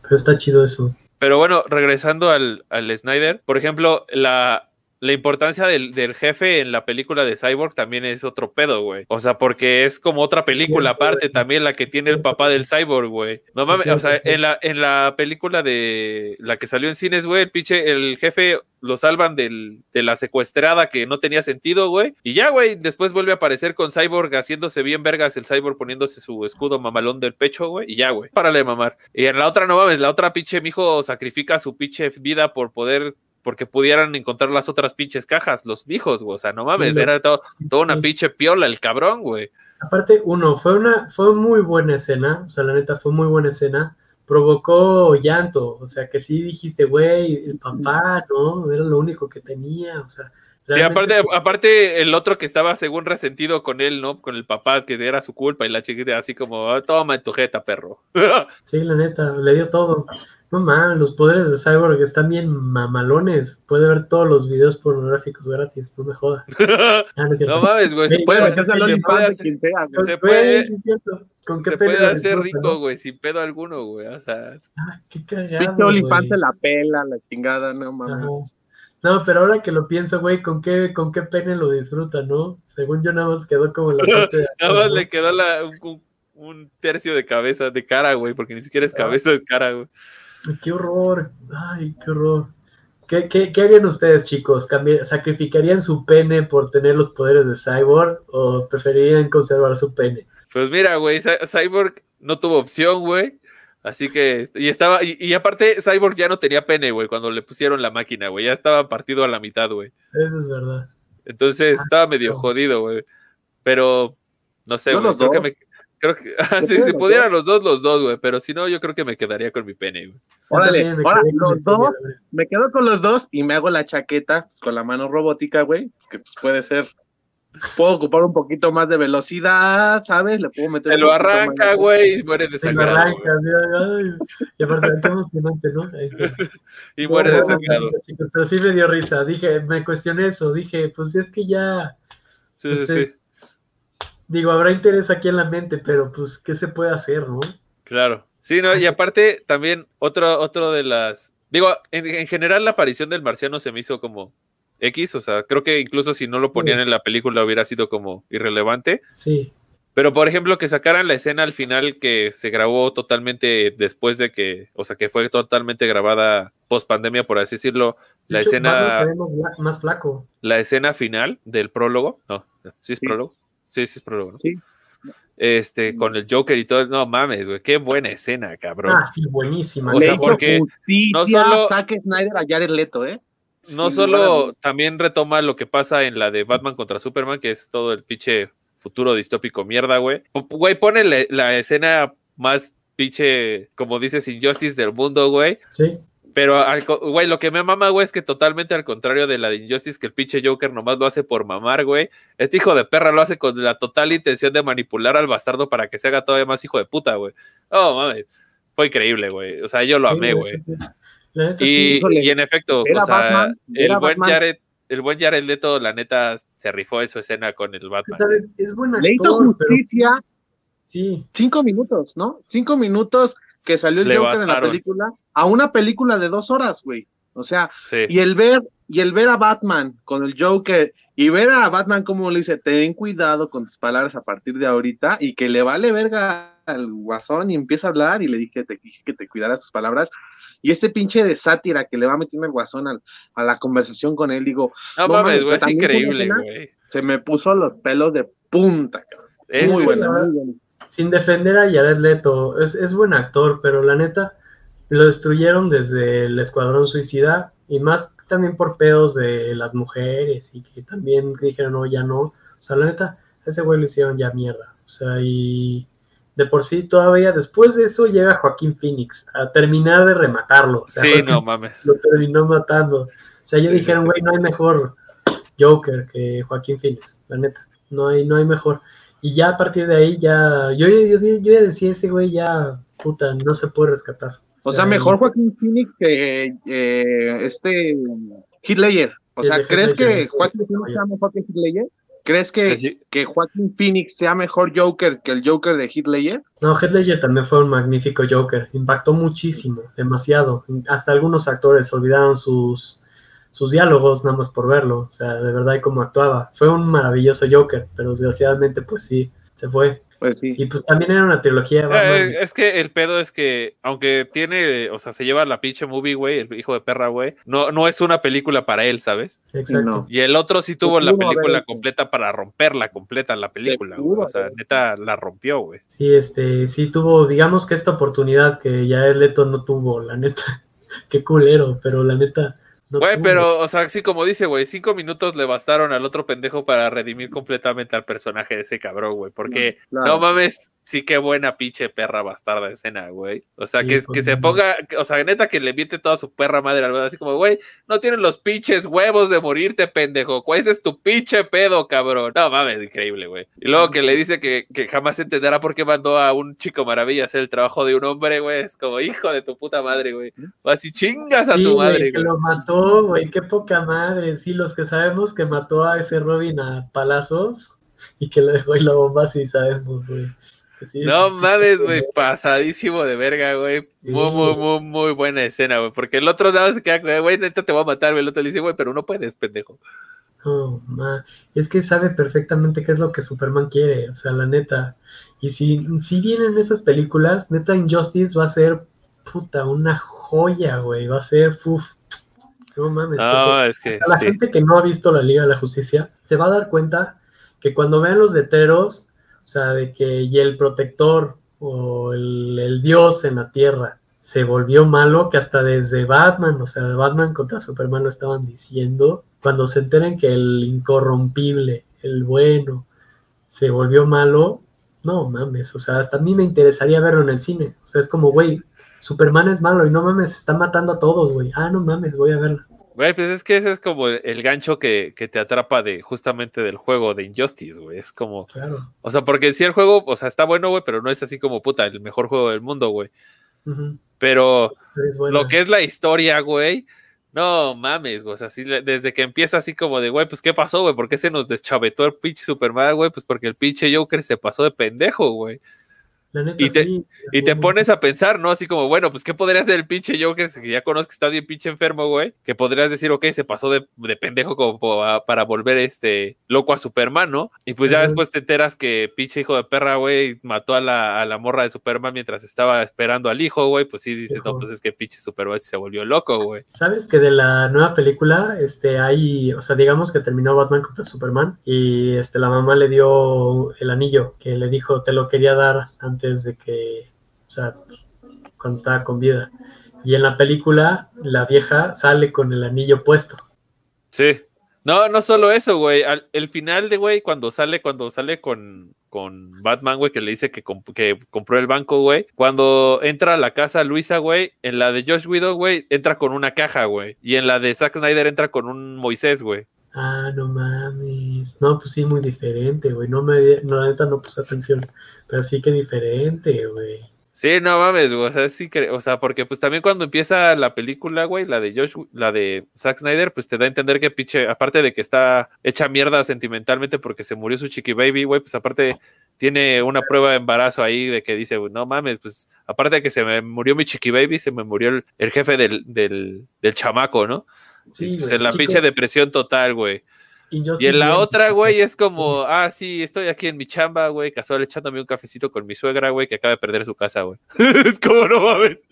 Pero está chido eso. Pero bueno, regresando al, al Snyder, por ejemplo, la, la importancia del, del, jefe en la película de Cyborg también es otro pedo, güey. O sea, porque es como otra película aparte también la que tiene el papá del Cyborg, güey. No mames, o sea, en la, en la película de la que salió en cines, güey, el pinche, el jefe lo salvan del, de la secuestrada que no tenía sentido, güey. Y ya, güey, después vuelve a aparecer con Cyborg haciéndose bien vergas, el Cyborg poniéndose su escudo mamalón del pecho, güey. Y ya, güey, párale de mamar. Y en la otra, no mames, la otra pinche mijo sacrifica su pinche vida por poder porque pudieran encontrar las otras pinches cajas, los hijos, güey. O sea, no mames, era todo, toda una pinche piola el cabrón, güey. Aparte, uno, fue una, fue muy buena escena, o sea, la neta fue muy buena escena, provocó llanto, o sea, que sí dijiste, güey, el papá, ¿no? Era lo único que tenía, o sea. Sí, aparte, aparte el otro que estaba según resentido con él, ¿no? Con el papá, que era su culpa, y la chiquita así como, ah, toma en tu jeta, perro. [laughs] sí, la neta, le dio todo. No mames, los poderes de Cyborg están bien mamalones. Puede ver todos los videos pornográficos gratis, no me jodas. [laughs] Ah, no, mames, güey. Se puede, se puede hacer, se puede, ¿Con qué se puede hacer rico, güey, sin pedo alguno, güey. O sea, ah, qué cagado. Olifante la pela, la chingada, no mames. No, pero ahora que lo pienso, güey, ¿con qué, ¿con qué pene lo disfruta, no? Según yo, nada más quedó como la [laughs] parte de Nada más le quedó la, un, un, tercio de cabeza, de cara, güey, porque ni siquiera es ah. cabeza, es cara, güey. Qué horror, ay, qué horror. ¿Qué, qué, qué harían ustedes, chicos? ¿Sacrificarían su pene por tener los poderes de Cyborg o preferirían conservar su pene? Pues mira, güey, Cyborg no tuvo opción, güey. Así que, y estaba, y, aparte, Cyborg ya no tenía pene, güey, cuando le pusieron la máquina, güey, ya estaba partido a la mitad, güey. Eso es verdad. Entonces, ah, estaba medio jodido, güey. Pero, no sé, güey, creo que me, Creo que, [laughs] ah, si se pudieran los dos, los dos, güey, pero si no, yo creo que me quedaría con mi pene, güey. Órale, ahora los dos, me quedo con los dos y me hago la chaqueta pues, con la mano robótica, güey, que pues puede ser, puedo ocupar un poquito más de velocidad, ¿sabes? Le puedo meter. Se lo arranca, güey, y muere de sangrado. arranca, y aparte, qué emocionante, ¿no? y muere de sangrado. Pero sí me dio risa, dije, me cuestioné eso, dije, pues es que ya. Sí, sí, este, sí digo, habrá interés aquí en la mente, pero pues, ¿qué se puede hacer, no? Claro. Sí, no, y aparte también otro, otro de las, digo, en, general la aparición del marciano se me hizo como X, o sea, creo que incluso si no lo ponían en la película hubiera sido como irrelevante. Sí. Pero por ejemplo, que sacaran la escena al final que se grabó totalmente después de que, o sea, que fue totalmente grabada post pandemia, por así decirlo, la escena más flaco. La escena final del prólogo, no, sí es prólogo. Sí, sí es prólogo, ¿no? Sí. Este, con el Joker y todo, no mames, güey, qué buena escena, cabrón. Ah, sí, buenísima. O sea, porque no solo Zack Snyder a Jared Leto, ¿eh? No solo también retoma lo que pasa en la de Batman contra Superman, que es todo el pinche futuro distópico mierda, güey. Güey, pone la, escena más pinche, como dices, Injustice del mundo, güey. Sí. Pero, güey, lo que me mama, güey, es que totalmente al contrario de la de Injustice, que el pinche Joker nomás lo hace por mamar, güey. Este hijo de perra lo hace con la total intención de manipular al bastardo para que se haga todavía más hijo de puta, güey. Oh, mames. Fue increíble, güey. O sea, yo lo amé, güey. Y, y, en efecto, o sea, el buen Jared, el buen Jared Leto, la neta, se rifó en su escena con el Batman. Es buena Le hizo justicia. Sí. Cinco minutos, ¿no? Cinco minutos que salió el Joker en la película a una película de dos horas, güey. O sea, y el ver, y el ver a Batman con el Joker, y ver a Batman como le dice, ten cuidado con tus palabras a partir de ahorita, y que le vale verga al guasón y empieza a hablar, y le dije, te dije que te cuidaras tus palabras, y este pinche de sátira que le va metiendo el guasón a la conversación con él, digo, no, mames, güey, es increíble, güey. Se me puso los pelos de punta, cabrón. Es muy bueno, Sin defender a Jared Leto, es, es buen actor, pero la neta, lo destruyeron desde el Escuadrón Suicida y más también por pedos de las mujeres y que también dijeron, no, ya no. O sea, la neta, ese güey lo hicieron ya mierda. O sea, y de por sí todavía después de eso llega Joaquín Phoenix a terminar de rematarlo. sí, no mames. Lo terminó matando. O sea, ya dijeron, güey, no hay mejor Joker que Joaquín Phoenix, la neta. No hay, no hay mejor. Y ya a partir de ahí ya, yo, yo, yo, yo decía, ese güey ya, puta, no se puede rescatar. O sea, mejor Joaquín Phoenix que eh, este Hitler. O sea, ¿crees que Joaquín Phoenix sea mejor que Hitler? ¿Crees que, que Joaquín Phoenix sea mejor Joker que el Joker de Hitler? No, Hitler también fue un magnífico Joker. Impactó muchísimo, demasiado. Hasta algunos actores olvidaron sus, sus diálogos nada más por verlo, o sea, de verdad y cómo actuaba. Fue un maravilloso Joker, pero desgraciadamente pues sí, se fue. Pues sí. Y pues también era una trilogía de Batman. Eh, es que el pedo es que, aunque tiene, o sea, se lleva la pinche movie, güey, el hijo de perra, güey, no, no es una película para él, ¿sabes? Exacto. No. Y el otro sí tuvo la película completa para romperla completa la película, pudo güey. O sea, neta la rompió, güey. Sí, este, sí tuvo, digamos que esta oportunidad que ya el Leto no tuvo, la neta. [laughs] Qué culero, pero la neta Güey, tuvo. pero, o sea, sí, como dice, güey, cinco minutos le bastaron al otro pendejo para redimir completamente al personaje de ese cabrón, güey. Porque, Claro. no mames, sí, qué buena pinche perra bastarda escena, güey. O sea, Sí, que, pues, que se ponga, o sea, neta que le miente toda su perra madre al así como, güey, no tienes los pinches huevos de morirte, pendejo. ¿Cuál es tu pinche pedo, cabrón? No mames, increíble, güey. Y luego que le dice que, que jamás entenderá por qué mandó a un chico maravilla a hacer el trabajo de un hombre, güey. Es como, hijo de tu puta madre, güey. Así chingas a Sí, tu güey, madre, que güey. lo mató, güey, qué poca madre. Sí, los que sabemos que mató a ese Robin a palazos y que le dejó ahí la bomba, sí sabemos, güey. Sí, No sí, mames, güey, pasadísimo de verga, güey. Sí, Muy, muy, muy, muy buena escena, güey. Porque el otro nada se queda, güey, neta te voy a matar, güey. El otro le dice, güey, pero no puedes, pendejo. No, ma, es que sabe perfectamente qué es lo que Superman quiere, o sea, la neta. Y si, si vienen esas películas, neta Injustice va a ser, puta, una joya, güey, va a ser, uf, no mames. Es que la sí. gente que no ha visto la Liga de la Justicia se va a dar cuenta que cuando vean los letreros, o sea, de que y el protector o el, el dios en la tierra se volvió malo, que hasta desde Batman, o sea, Batman contra Superman lo estaban diciendo, cuando se enteren que el incorrompible, el bueno, se volvió malo, no mames, o sea, hasta a mí me interesaría verlo en el cine, o sea, es como, güey, Superman es malo y no mames, están matando a todos, güey, ah, no mames, voy a verla. Güey, pues es que ese es como el gancho que, que te atrapa de justamente del juego de Injustice, güey. Es como, Claro. o sea, porque si el juego, o sea, está bueno, güey, pero no es así como puta, el mejor juego del mundo, güey. Pero lo que es la historia, güey, no mames, güey. O sea, así desde que empieza así como de, güey, pues ¿qué pasó, güey? ¿Por qué se nos deschavetó el pinche Superman, güey? Pues porque el pinche Joker se pasó de pendejo, güey. La neta, y te- sí, Y te pones a pensar, ¿no? Así como, bueno, pues ¿qué podría hacer el pinche Joker que ya conozco que está bien pinche enfermo, güey? Que podrías decir, ok, se pasó de, de pendejo como pa- para volver este loco a Superman, ¿no? Y pues ya después te enteras que pinche hijo de perra, güey, mató a la, a la morra de Superman mientras estaba esperando al hijo, güey. Pues sí, dices, no, pues es que pinche Superman se volvió loco, güey. ¿Sabes que de la nueva película, este, hay, o sea, digamos que terminó Batman contra Superman y este, la mamá le dio el anillo que le dijo, te lo quería dar antes de que, o sea, cuando estaba con vida. Y en la película, la vieja sale con el anillo puesto. Sí. No, no solo eso, güey. Al- El final de, güey, cuando sale, cuando sale con, con Batman, güey, que le dice que, comp- que compró el banco, güey. Cuando entra a la casa Luisa, güey, en la de Josh Widow, güey, entra con una caja, güey. Y en la de Zack Snyder entra con un Moisés, güey. Ah, no mames. No, pues sí, muy diferente, güey. No me, no, la neta no puse atención. Pero sí que diferente, güey. Sí, no mames, güey. O sea, sí que, o sea, porque pues también cuando empieza la película, güey, la de Josh, la de Zack Snyder, pues te da a entender que pinche, aparte de que está hecha mierda sentimentalmente porque se murió su chiqui baby, güey, pues aparte tiene una prueba de embarazo ahí de que dice, no mames, pues aparte de que se me murió mi chiqui baby, se me murió el, el jefe del, del, del chamaco, ¿no? Sí, Y, pues, güey, en la chico, pinche depresión total, güey. Injustice Y en la bien. otra, güey, es como, [laughs] ah, sí, estoy aquí en mi chamba, güey, casual echándome un cafecito con mi suegra, güey, que acaba de perder su casa, güey. [laughs] es como, no mames.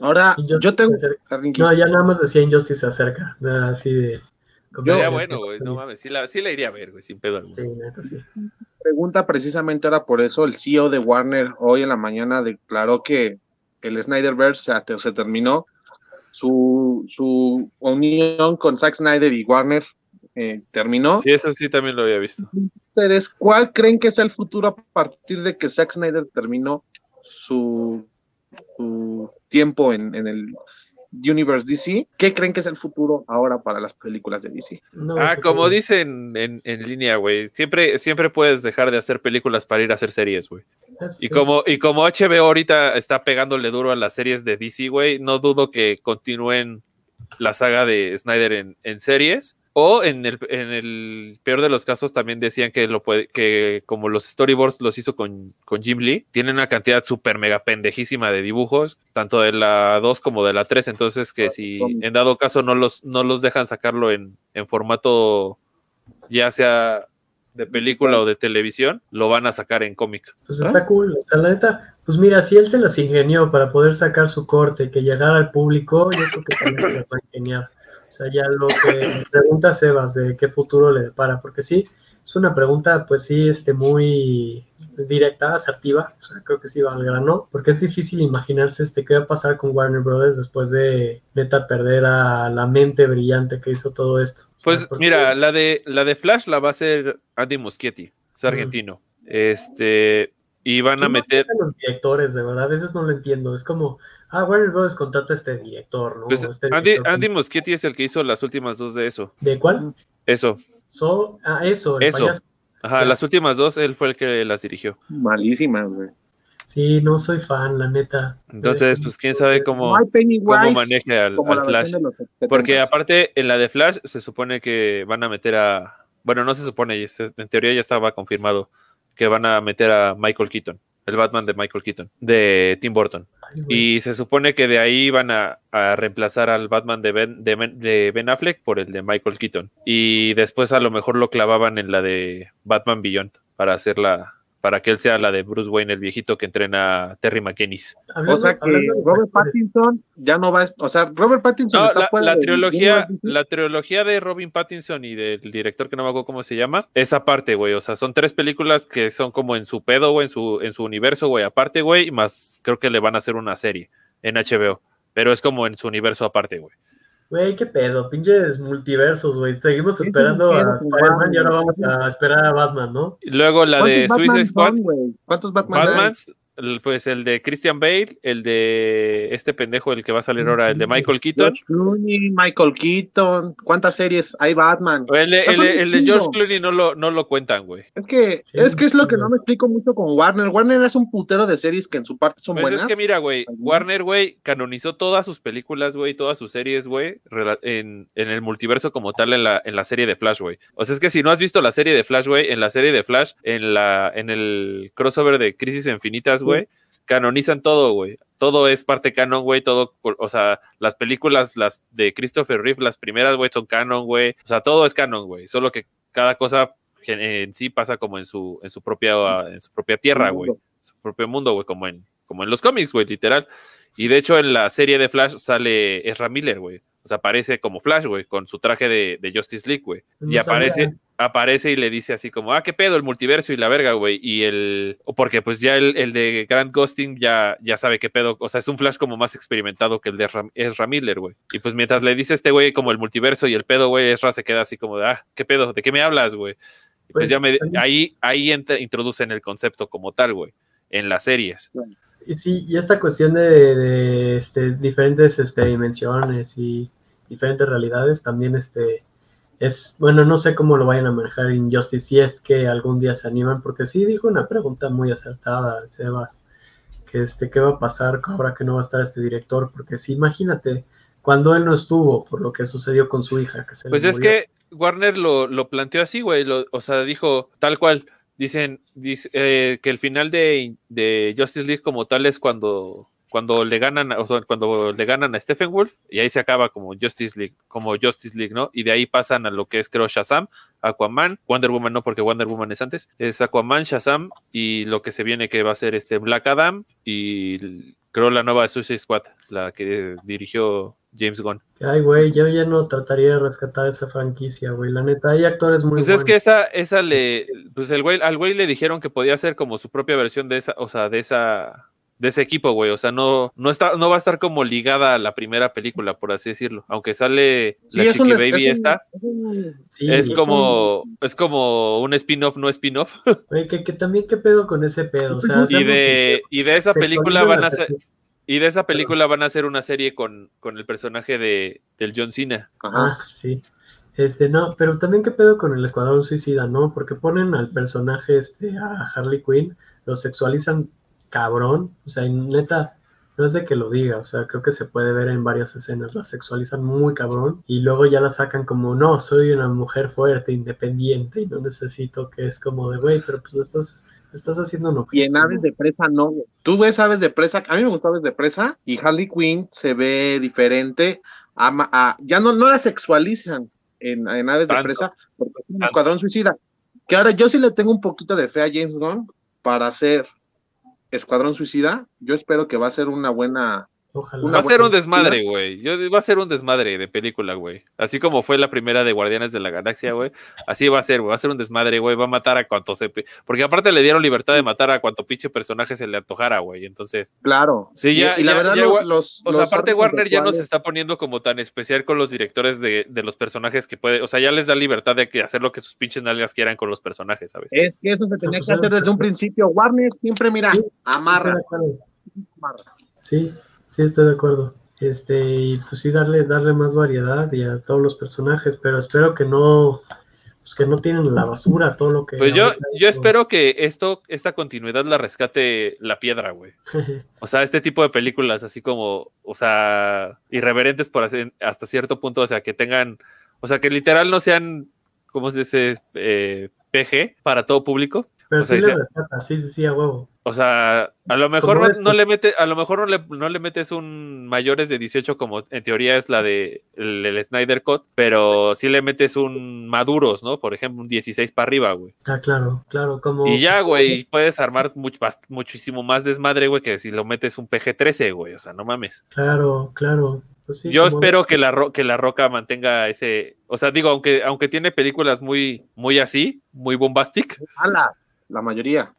Ahora, Injustice yo tengo. No, ya nada más decía Injustice se acerca. Nada así de. de- bueno, güey, no mames, sí la, sí la iría a ver, güey, sin pedo alguno. Sí, neta, sí. pregunta precisamente era por eso. El CEO de Warner hoy en la mañana declaró que el Snyderverse se, se terminó. Su, su unión con Zack Snyder y Warner eh, terminó. Sí, eso sí también lo había visto. ¿cuál creen que es el futuro a partir de que Zack Snyder terminó su, su tiempo en, en el Universe DC? ¿Qué creen que es el futuro ahora para las películas de DC? No, Ah, como dicen en, en línea, güey, siempre, siempre puedes dejar de hacer películas para ir a hacer series, güey. Y como, y como HBO ahorita está pegándole duro a las series de DC, güey, no dudo que continúen la saga de Snyder en, en series. O en el, en el peor de los casos también decían que lo puede, que como los storyboards los hizo con, con Jim Lee, tienen una cantidad súper mega pendejísima de dibujos, tanto de la 2 como de la 3. Entonces que si en dado caso no los, no los dejan sacarlo en, en formato ya sea de película o de televisión, lo van a sacar en cómic. Pues está cool, o sea, la neta, pues mira, si él se las ingenió para poder sacar su corte y que llegara al público, yo creo que también se las va a ingeniar. Sea, ya lo que pregunta Sebas de qué futuro le depara, porque sí, es una pregunta, pues sí, este, muy directa, asertiva, o sea, creo que sí va al grano, porque es difícil imaginarse este, qué va a pasar con Warner Brothers después de neta perder a la mente brillante que hizo todo esto. O sea, Pues porque- mira, la de, la de Flash la va a hacer Andy Muschietti, es argentino. Este, y van a ¿quién meter, a los directores, de verdad, a veces no lo entiendo, es como, ah, Warner Brothers contrata a este director, ¿no? pues, Este Andy, director- Andy Muschietti es el que hizo las últimas dos de eso. ¿De cuál? Eso, So, ah, eso, el Eso. payaso. ajá, las últimas dos, él fue el que las dirigió. Malísimas, güey. Sí, no soy fan, la neta. Entonces, pues quién sabe cómo, cómo maneje al, como al la Flash. versión de los 70s. Porque aparte, en la de Flash se supone que van a meter a. Bueno, no se supone, en teoría ya estaba confirmado que van a meter a Michael Keaton, el Batman de Michael Keaton, de Tim Burton. Ay. Y se supone que de ahí van a, a reemplazar al Batman de ben, de, Ben- de Ben Affleck por el de Michael Keaton. Y después a lo mejor lo clavaban en la de Batman Beyond para hacerla. Para que él sea la de Bruce Wayne, el viejito que entrena a Terry McKennis. O sea que Robert Pattinson ya no va a, o sea, Robert Pattinson No, está la, trilogía, la trilogía de Robin Pattinson y del director que no me acuerdo cómo se llama, es aparte, güey. O sea, son tres películas que son como en su pedo, güey, en su, en su universo, güey, aparte, güey, y más creo que le van a hacer una serie en HBO. Pero es como en su universo aparte, güey. Güey, qué pedo, pinches multiversos, güey. Seguimos esperando a Spider-Man y ahora vamos a esperar a Batman, ¿no? Y luego la de ¿Cuántos Suicide Squad, son? ¿Cuántos Batman hay? Batmans, el- pues el de Christian Bale, el de este pendejo, el que va a salir ahora, el de Michael Keaton. George Clooney, Michael Keaton, ¿cuántas series hay Batman? El de, el de- el de un George. Clooney no lo, no lo cuentan, güey. Es que, Sí, es que es lo que no me explico mucho con Warner. Warner es un putero de series que en su parte son Pues buenas. es que mira, güey. Warner, güey, canonizó todas sus películas, güey, todas sus series, güey, en, en el multiverso como tal en la, en la serie de Flash, güey. O sea, es que si no has visto la serie de Flash, güey, en la serie de Flash, en la, en el crossover de Crisis Infinitas, güey, canonizan todo, güey. Todo es parte canon, güey, todo, o sea, las películas, las de Christopher Reeve, las primeras, güey, son canon, güey. O sea, todo es canon, güey. Solo que cada cosa en sí pasa como en su, en su propia, en su propia tierra, güey su propio mundo, güey, como en, como en los cómics, güey, literal. Y de hecho, en la serie de Flash sale Ezra Miller, güey. O sea, aparece como Flash, güey, con su traje de, de Justice League, güey. No y aparece, sabía. Aparece y le dice así como, ah, qué pedo, el multiverso y la verga, güey. Y el, porque pues ya el, el de Grant Ghosting ya, ya sabe qué pedo. O sea, es un Flash como más experimentado que el de Ezra, Ezra Miller, güey. Y pues mientras le dice este güey como el multiverso y el pedo, güey, Ezra se queda así como de, ah, qué pedo, ¿de qué me hablas, güey? Y pues Pues, ya me, ahí, ahí entra- introducen el concepto como tal, güey, en las series. Y sí, y esta cuestión de, de, este, diferentes este, dimensiones y diferentes realidades también este, es, bueno, no sé cómo lo vayan a manejar en Justice si es que algún día se animan, porque sí dijo una pregunta muy acertada, Sebas, que este, qué va a pasar ahora que no va a estar este director, porque sí, imagínate, cuando él no estuvo, por lo que sucedió con su hija, que se le Pues es murió. que Warner lo, lo planteó así, güey. O sea, dijo tal cual. Dicen dice, eh, que el final de, de Justice League como tal es cuando, cuando le ganan, o sea, cuando le ganan a Stephen Wolf, y ahí se acaba como Justice League, como Justice League, ¿no? Y de ahí pasan a lo que es, creo, Shazam, Aquaman, Wonder Woman no, porque Wonder Woman es antes, es Aquaman, Shazam, y lo que se viene que va a ser este Black Adam, y creo la nueva Suicide Squad, la que dirigió James Gunn. Ay, güey, yo ya no trataría de rescatar esa franquicia, güey, la neta, hay actores muy Pues buenos. es que esa, esa le, pues el güey, al güey le dijeron que podía hacer como su propia versión de esa, o sea, de esa, de ese equipo, güey. O sea, no, no está, no va a estar como ligada a la primera película, por así decirlo. Aunque sale Sí, la un- Chiqui Baby un- esta, es un- Sí, es es como, es como un spin-off, no spin-off. [laughs] Güey, que, que también qué pedo con ese pedo, o sea, y de, y de esa película van a sexu- y de esa película van a hacer una serie con, con el personaje de, del John Cena. Ajá. Ah, sí. Este, no, pero también qué pedo con el Escuadrón Suicida, ¿no? Porque ponen al personaje, este, a Harley Quinn, lo sexualizan cabrón, o sea, neta, no es de que lo diga, o sea, creo que se puede ver en varias escenas, la sexualizan muy cabrón y luego ya la sacan como, no, soy una mujer fuerte, independiente y no necesito que es como de, güey, pero pues estás, estás haciendo un Y en Aves de Presa no, güey. Tú ves Aves de Presa, a mí me gustó Aves de Presa y Harley Quinn se ve diferente, a, ya no, no la sexualizan en, en Aves de Presa porque es un escuadrón suicida. Que ahora yo sí le tengo un poquito de fe a James Gunn para hacer Escuadrón Suicida, yo espero que va a ser una buena. Va a ser un desmadre, güey. Va a ser un desmadre de película, güey. Así como fue la primera de Guardianes de la Galaxia, güey. Así va a ser, güey. Va a ser un desmadre, güey. Va a matar a cuanto se. Porque aparte le dieron libertad de matar a cuanto pinche personaje se le antojara, güey. Entonces. Claro. Sí, ya. Y, la verdad, los, O sea, aparte Warner ya no se está poniendo como tan especial con los directores de, de, los personajes que puede. O sea, ya les da libertad de hacer lo que sus pinches nalgas quieran con los personajes, ¿sabes? Es que eso se tenía que hacer desde un principio. Warner siempre, mira, amarra. Sí, sí, estoy de acuerdo. Este, y pues sí, darle, darle más variedad y a todos los personajes, pero espero que no, pues que no tienen la basura todo lo que. Pues yo, yo espero que esto, esta continuidad la rescate la piedra, güey. [laughs] o sea, este tipo de películas así como, o sea, irreverentes por hacer, hasta cierto punto, o sea, que tengan, o sea, que literal no sean, ¿cómo se dice? Eh, PG para todo público. Pero sí le rescata, sí, sí, sí, a huevo. O sea, a lo mejor no, le mete, a lo mejor no le, no le, metes un mayores de 18 como en teoría es la de el, Snyder Cut, pero sí le metes un maduros, ¿no? Por ejemplo, un 16 para arriba, güey. Ah, claro, claro, como Y ya, güey, puedes armar muchísimo más desmadre, güey, que si lo metes un PG-13, güey, o sea, no mames. Claro, claro. Pues Yo espero que la, que la Roca mantenga ese, o sea, digo, aunque aunque tiene películas muy muy así, muy bombastic. la mayoría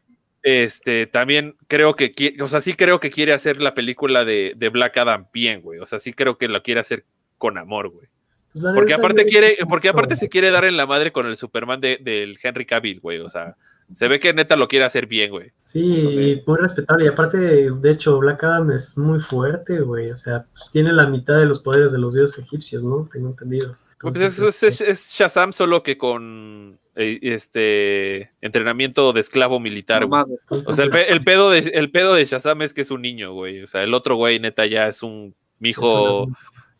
este, también creo que, o sea, sí creo que quiere hacer la película de, de Black Adam bien, güey. O sea, sí creo que lo quiere hacer con amor, güey. Pues porque aparte quiere, porque aparte se quiere dar en la madre con el Superman del de, Henry Cavill, güey. O sea, se ve que neta lo quiere hacer bien, güey. Sí, muy respetable. Y aparte, de hecho, Black Adam es muy fuerte, güey. O sea, pues tiene la mitad de los poderes de los dioses egipcios, ¿no? Tengo entendido. pues eso es, es, Shazam solo que con este entrenamiento de esclavo militar, O sea, el, pedo de, el pedo de Shazam es que es un niño, güey. O sea, el otro güey, neta, ya es un mijo,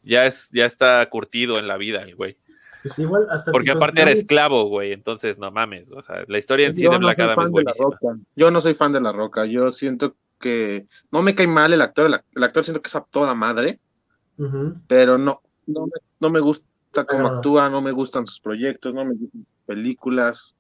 ya es, ya está curtido en la vida, el güey. Pues igual hasta Porque aparte era esclavo, güey, entonces no mames. O sea, la historia en sí de Black Adam es buenísima. Yo no soy fan de La Roca. Yo siento que no me cae mal el actor. El, actor siento que es a toda madre. Pero no, no me, no me gusta cómo actúa, no me gustan sus proyectos, no me gustan películas.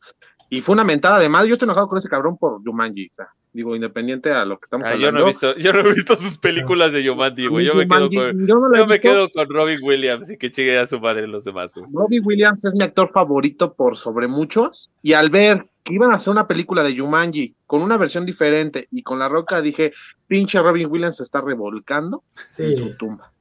Y fue una mentada de madre. Yo estoy enojado con ese cabrón por Jumanji. Digo, independiente a lo que estamos hablando. Ah, yo no, he visto, yo no he visto sus películas de Jumanji, güey. Yo, me, quedo con, yo, me quedo con Robin Williams y que llegue a su madre los demás, Robin Williams es mi actor favorito por sobre muchos. Y al ver que iban a hacer una película de Jumanji con una versión diferente y con La Roca, dije, pinche Robin Williams se está revolcando en su tumba.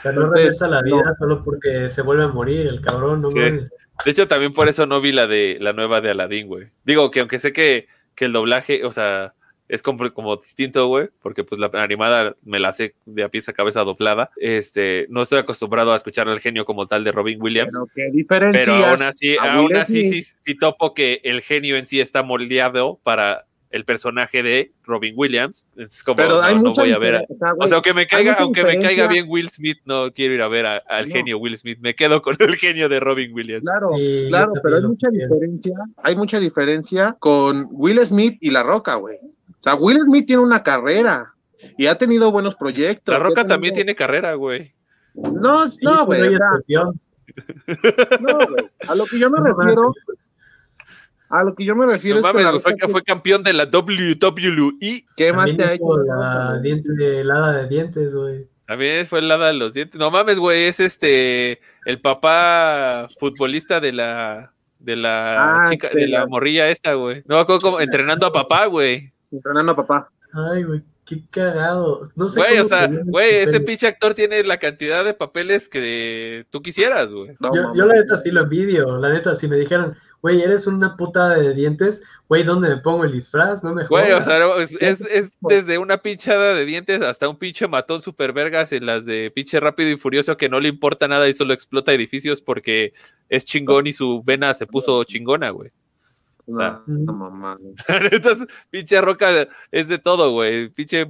O sea, no regresa la vida solo porque se vuelve a morir el cabrón, no De hecho, también por eso no vi la de la nueva de Aladdin, güey. Digo que aunque sé que, que el doblaje, o sea, es como, como distinto, güey, porque pues la animada me la sé de a pies a cabeza doblada. Este, no estoy acostumbrado a escuchar al genio como tal de Robin Williams. Pero qué diferencia. Pero aún así, aún así sí, sí topo que el genio en sí está moldeado para el personaje de Robin Williams. Es como, pero no, voy a ver. o, sea, aunque me caiga, aunque me caiga bien Will Smith, no quiero ir a ver al genio Will Smith. Me quedo con el genio de Robin Williams. Claro, claro, pero hay mucha diferencia. Hay mucha diferencia con Will Smith y La Roca, güey. O sea, Will Smith tiene una carrera y ha tenido buenos proyectos. La Roca también tiene carrera, güey. No, no, güey. [laughs] no, güey. A lo que yo me refiero a lo que yo me refiero es que fue, fue, campeón de la WWE. ¿Qué más te ha hecho? La diente de helada de dientes, güey. También fue el hada de los dientes. No mames, güey, es este el papá futbolista de la de la ah, chica, de la, morrilla esta, güey. No me acuerdo como entrenando a papá, güey. Entrenando a papá. Ay, güey. Qué cagado. No sé güey, o sea, güey, ese pinche actor tiene la cantidad de papeles que tú quisieras, güey. yo, yo, la neta sí lo envidio. La neta, si me dijeran, güey, eres una puta de dientes, güey, ¿dónde me pongo el disfraz? No me jodas. Güey, o sea, es, es, desde una pinchada de dientes hasta un pinche matón super vergas en las de pinche rápido y furioso que no le importa nada y solo explota edificios porque es chingón y su vena se puso chingona, güey. O sea, no, mamá. [laughs] Entonces, pinche roca es de todo, güey. Pinche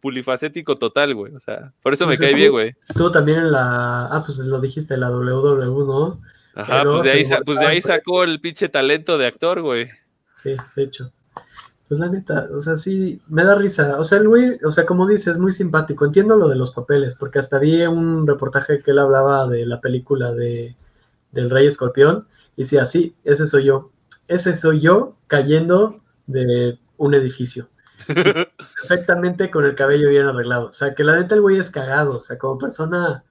polifacético total, güey. O sea, por eso me cae bien, güey. Tú también en la. Ah, pues lo dijiste, la WWE, ¿no? Ajá, pues de, ahí, pues de ahí sacó el pinche talento de actor, güey. Sí, de hecho. Pues la neta, o sea, sí, me da risa. O sea, el güey, o sea, como dices, es muy simpático. Entiendo lo de los papeles, porque hasta vi un reportaje que él hablaba de la película de del Rey Escorpión y decía, sí, ese soy yo. Ese soy yo cayendo de un edificio. [laughs] Perfectamente con el cabello bien arreglado. O sea, que la neta el güey es cagado. O sea, como persona.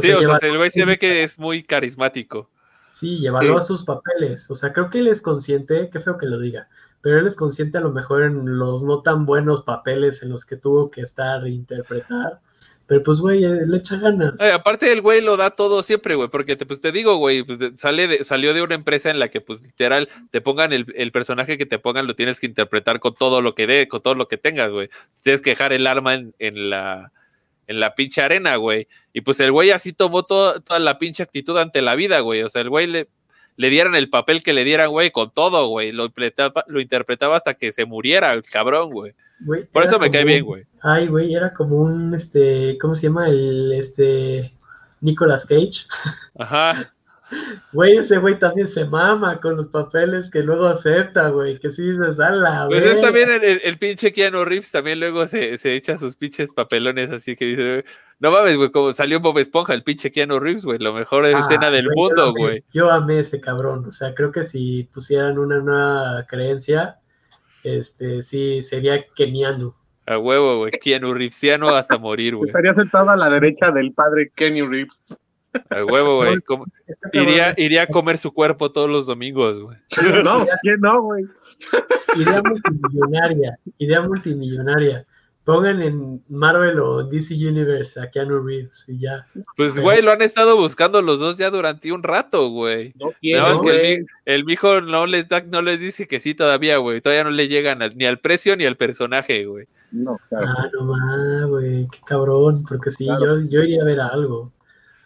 Sí, o sea, el güey se ve que es muy carismático. Sí, llevarlo a sus papeles. O sea, creo que él es consciente, qué feo que lo diga, pero él es consciente a lo mejor en los no tan buenos papeles en los que tuvo que estar e interpretar. Pero pues, güey, eh, le echa ganas. aparte, el güey lo da todo siempre, güey, porque te, pues te digo, güey, pues sale de, salió de una empresa en la que, pues, literal, te pongan el, el, personaje que te pongan, lo tienes que interpretar con todo lo que dé, con todo lo que tengas, güey. Tienes que dejar el arma en, en la en la pinche arena, güey. Y pues el güey así tomó toda la pinche actitud ante la vida, güey. O sea, el güey le, le dieran el papel que le dieran, güey, con todo, güey. Lo, lo interpretaba hasta que se muriera el cabrón, güey. Por eso me cae bien, güey. Ay, güey, era como un, este, ¿cómo se llama? El, este, Nicolas Cage. Ajá. Güey, ese güey también se mama con los papeles que luego acepta, güey, que sí se sala, Pues es también el, el, pinche Keanu Reeves, también luego se, se, echa sus pinches papelones así que dice, no mames, güey, como salió Bob Esponja, el pinche Keanu Reeves, güey, lo mejor de ah, escena del mundo, güey. Yo amé ese cabrón, o sea, creo que si pusieran una nueva creencia, este, sí, sería keniano. A huevo, güey, Keanu Reevesiano hasta morir, güey. Estaría sentado a la derecha del padre Kenny Reeves. A huevo, güey. Iría, iría a comer su cuerpo todos los domingos, güey. No, [laughs] ¿quién no, güey? Idea multimillonaria, idea multimillonaria. Pongan en Marvel o DC Universe a Keanu Reeves y ya. Pues, güey, lo han estado buscando los dos ya durante un rato, güey. No quiero, que el, mijo no les da, no les dice que sí todavía, güey. Todavía no le llegan ni al precio ni al personaje, güey. No, claro. Ah, no más, güey, qué cabrón, porque sí, yo, yo iría a ver algo.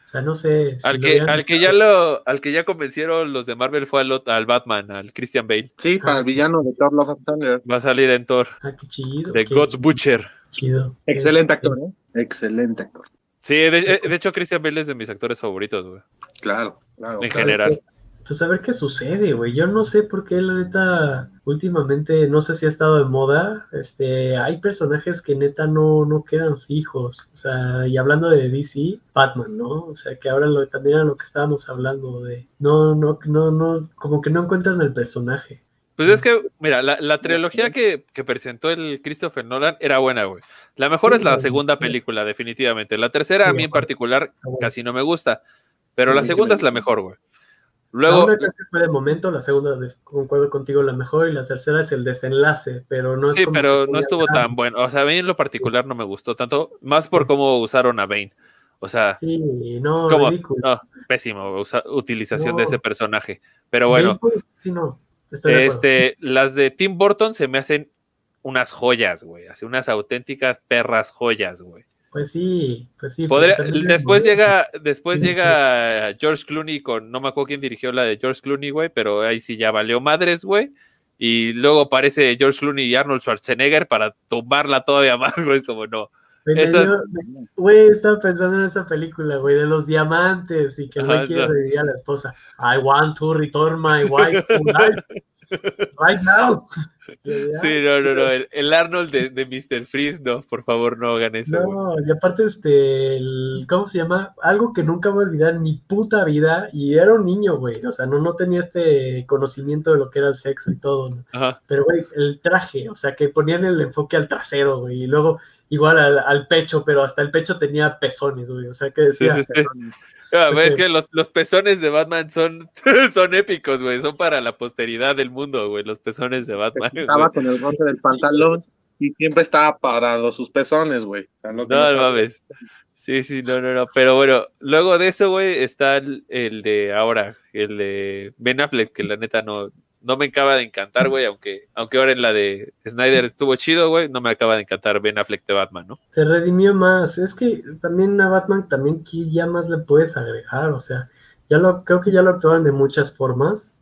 O sea, no sé. al, que, al que ya lo, al que ya convencieron los de Marvel fue al, al Batman, al Christian Bale. Sí, para el villano de Thor Love Thunder. Va a salir en Thor. Ah, qué chido. De God Butcher. Chido. Excelente actor, ¿eh? Excelente actor. Sí, de, de, hecho, Christian Bale es de mis actores favoritos, güey. Claro, claro. En general pues a ver qué sucede, güey. Yo no sé por qué, la neta, últimamente, no sé si ha estado de moda, este, hay personajes que neta no, no quedan fijos. O sea, y hablando de DC, Batman, ¿no? O sea, que ahora lo, también era lo que estábamos hablando de, no, no, no, no, como que no encuentran el personaje. Pues es que, mira, la, trilogía que, presentó el Christopher Nolan era buena, güey. La mejor es la segunda película, definitivamente. La tercera, a mí en particular, casi no me gusta. Pero la segunda es la mejor, güey. Luego, la fue de momento, la segunda, concuerdo contigo, la mejor, y la tercera es el desenlace, pero no Sí, pero no estuvo tan bueno. O sea, a mí en lo particular no me gustó tanto, más por cómo usaron a Bane. O sea, sí, no, es como, no, pésimo utilización de ese personaje. Pero bueno, sí, no, este, las de Tim Burton se me hacen unas joyas, güey, así unas auténticas perras joyas, güey. Pues sí, pues sí. después llega, después llega George Clooney con, no me acuerdo quién dirigió la de George Clooney, güey, pero ahí sí ya valió madres, güey. Y luego aparece George Clooney y Arnold Schwarzenegger para tumbarla todavía más, [laughs] güey, como no. Güey, estaba pensando en esa película, güey, de los diamantes y que no quiere revivir a la esposa. I want to return my wife to life. [laughs] Right now. [laughs] Sí, no, no, no. El, Arnold de, de, Mr. Freeze, no, por favor, no hagan eso. No, y aparte, este, ¿cómo se llama? Algo que nunca voy a olvidar en mi puta vida, y era un niño, güey. O sea, no, no tenía este conocimiento de lo que era el sexo y todo. Pero, güey, el traje, o sea, que ponían el enfoque al trasero, güey, y luego igual al, pecho, pero hasta el pecho tenía pezones, güey. O sea, que decía. Sí, sí, Es [laughs] que los, los, pezones de Batman son, [laughs] son épicos, güey. Son para la posteridad del mundo, güey. Los pezones de Batman. Estaba con el roce del pantalón y siempre estaba parado sus pezones, güey. no, no, mames. Sí, sí, no, no, no. Pero bueno, luego de eso, güey, está el, el, de ahora, el de Ben Affleck, que la neta no, no me acaba de encantar, güey, aunque, aunque ahora en la de Snyder estuvo chido, güey, no me acaba de encantar Ben Affleck de Batman, ¿no? Se redimió más, es que también a Batman también ya más le puedes agregar, o sea, ya lo, creo que ya lo actuaron de muchas formas,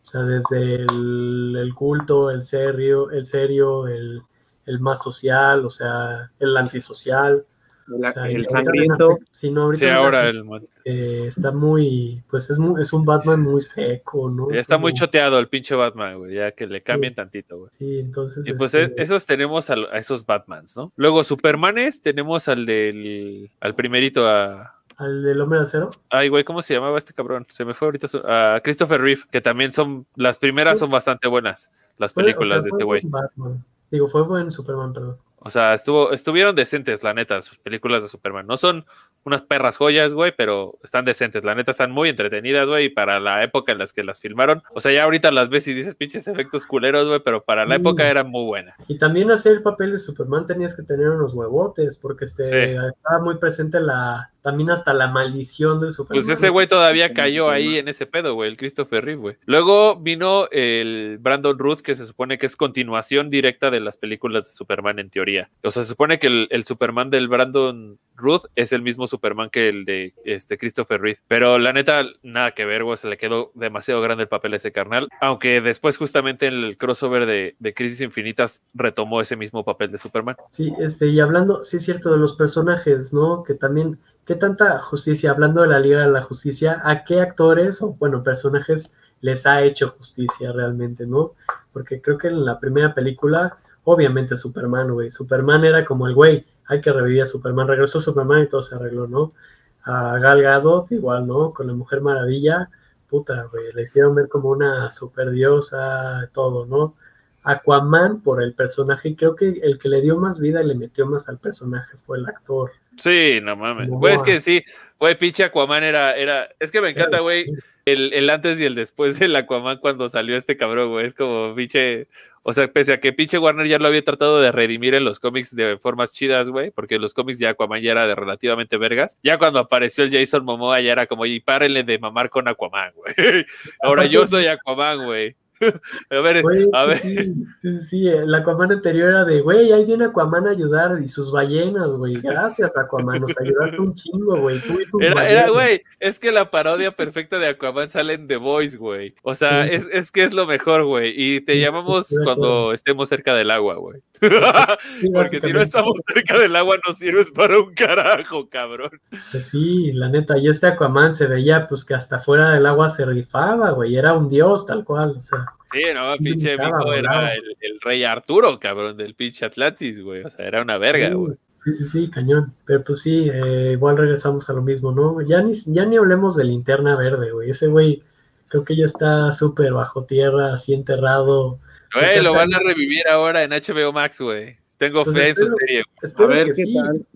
o sea, desde el, culto, el serio, el serio, el, el más social, o sea, el antisocial. El, O sea, y el ahorita sangriento. Sí, no, ahorita Sí, ahora el, eh, está muy, pues es, muy- es un Batman muy seco, ¿no? ya está muy choteado el pinche Batman, güey, ya que le cambien tantito, güey. Sí, entonces. Y pues este, esos tenemos a, esos Batmans, ¿no? Luego Supermanes tenemos al del al primerito a Al del hombre de acero. ay güey, ¿cómo se llamaba este cabrón? Se me fue ahorita su- a Christopher Reeve, que también son las primeras son bastante buenas las o películas sea, de este güey. Digo, fue buen Superman, perdón. O sea, estuvo estuvieron decentes, la neta, sus películas de Superman. No son unas perras joyas, güey, pero están decentes. La neta están muy entretenidas, güey, y para la época en las que las filmaron. O sea, ya ahorita las ves y dices pinches efectos culeros, güey, pero para la Mm. época eran muy buenas. Y también hacer el papel de Superman tenías que tener unos huevotes, porque este, Sí. estaba muy presente la, también hasta la maldición del Superman. Pues ese güey todavía cayó ahí en ese pedo, güey, el Christopher Reeve, güey. Luego vino el Brandon Ruth, que se supone que es continuación directa de las películas de Superman en teoría. O sea, se supone que el, el Superman del Brandon Ruth es el mismo Superman que el de este Christopher Reeve. Pero la neta, nada que ver, güey, se le quedó demasiado grande el papel a ese carnal. Aunque después, justamente en el crossover de, de Crisis Infinitas, retomó ese mismo papel de Superman. Sí, este, y hablando, sí es cierto, de los personajes, ¿no? Que también, ¿qué tanta justicia, hablando de la Liga de la Justicia, a qué actores o, bueno, personajes les ha hecho justicia realmente, ¿no? Porque creo que en la primera película, obviamente Superman, güey, Superman era como el güey, hay que revivir a Superman, regresó Superman y todo se arregló, ¿no? A Gal Gadot, igual, ¿no? Con la Mujer Maravilla, puta, güey, la hicieron ver como una superdiosa, todo, ¿no? Aquaman por el personaje, creo que el que le dio más vida y le metió más al personaje fue el actor. Sí, no mames. Güey, es que sí, güey, pinche Aquaman era, era, es que me encanta, güey, el, el antes y el después del Aquaman cuando salió este cabrón, güey, es como pinche, o sea, pese a que pinche Warner ya lo había tratado de redimir en los cómics de formas chidas, güey, porque los cómics de Aquaman ya era de relativamente vergas, ya cuando apareció el Jason Momoa ya era como, y párenle de mamar con Aquaman, güey. [laughs] Ahora yo soy Aquaman, güey. [laughs] A ver, Güey, a ver. sí, sí, sí, el Aquaman anterior era de, güey, ahí viene Aquaman a ayudar y sus ballenas, güey. Gracias, Aquaman, nos ayudaste un chingo, güey. Tú y tus Era, ballenas. era, güey, es que la parodia perfecta de Aquaman sale en The Voice, güey. O sea, Sí. es, es que es lo mejor, güey. Y te llamamos cuando estemos cerca del agua, güey. [laughs] Porque si no estamos cerca del agua, no sirves para un carajo, cabrón. Pues sí, la neta, y este Aquaman se veía pues que hasta fuera del agua se rifaba, güey, era un dios tal cual, o sea, Sí, no, pinche Mico era el, el rey Arturo, cabrón, del pinche Atlantis, güey. O sea, era una verga, sí, güey. sí, sí, sí, cañón, pero pues sí, eh, igual regresamos a lo mismo, ¿no? Ya ni, ya ni hablemos de linterna verde, güey, ese güey creo que ya está súper bajo tierra, así enterrado. Güey, lo van a revivir ahora en HBO Max, güey. Tengo Pues fe en su serie. A Espero ver que qué sí. tal.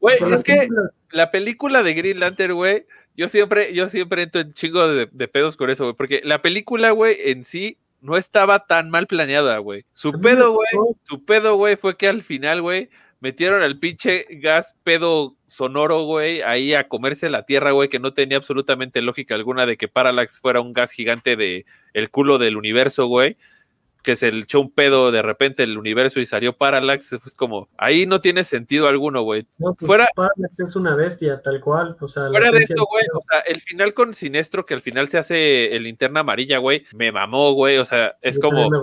Güey, es que la película de Green Lantern, güey, yo siempre, yo siempre entro en chingo de, de pedos con eso, güey, porque la película, güey, en sí no estaba tan mal planeada, güey. Su pedo, güey, su pedo, güey, fue que al final, güey, metieron al pinche gas pedo sonoro, güey, ahí a comerse la tierra, güey, que no tenía absolutamente lógica alguna de que Parallax fuera un gas gigante de el culo del universo, güey que se le echó un pedo de repente el universo y salió Parallax, es como, ahí no tiene sentido alguno, güey. No, pues fuera- Parallax es una bestia, tal cual, o sea, Fuera de esto, güey, o sea, el final con Sinestro, que al final se hace el linterna amarilla, güey, me mamó, güey, o sea, es como, güey,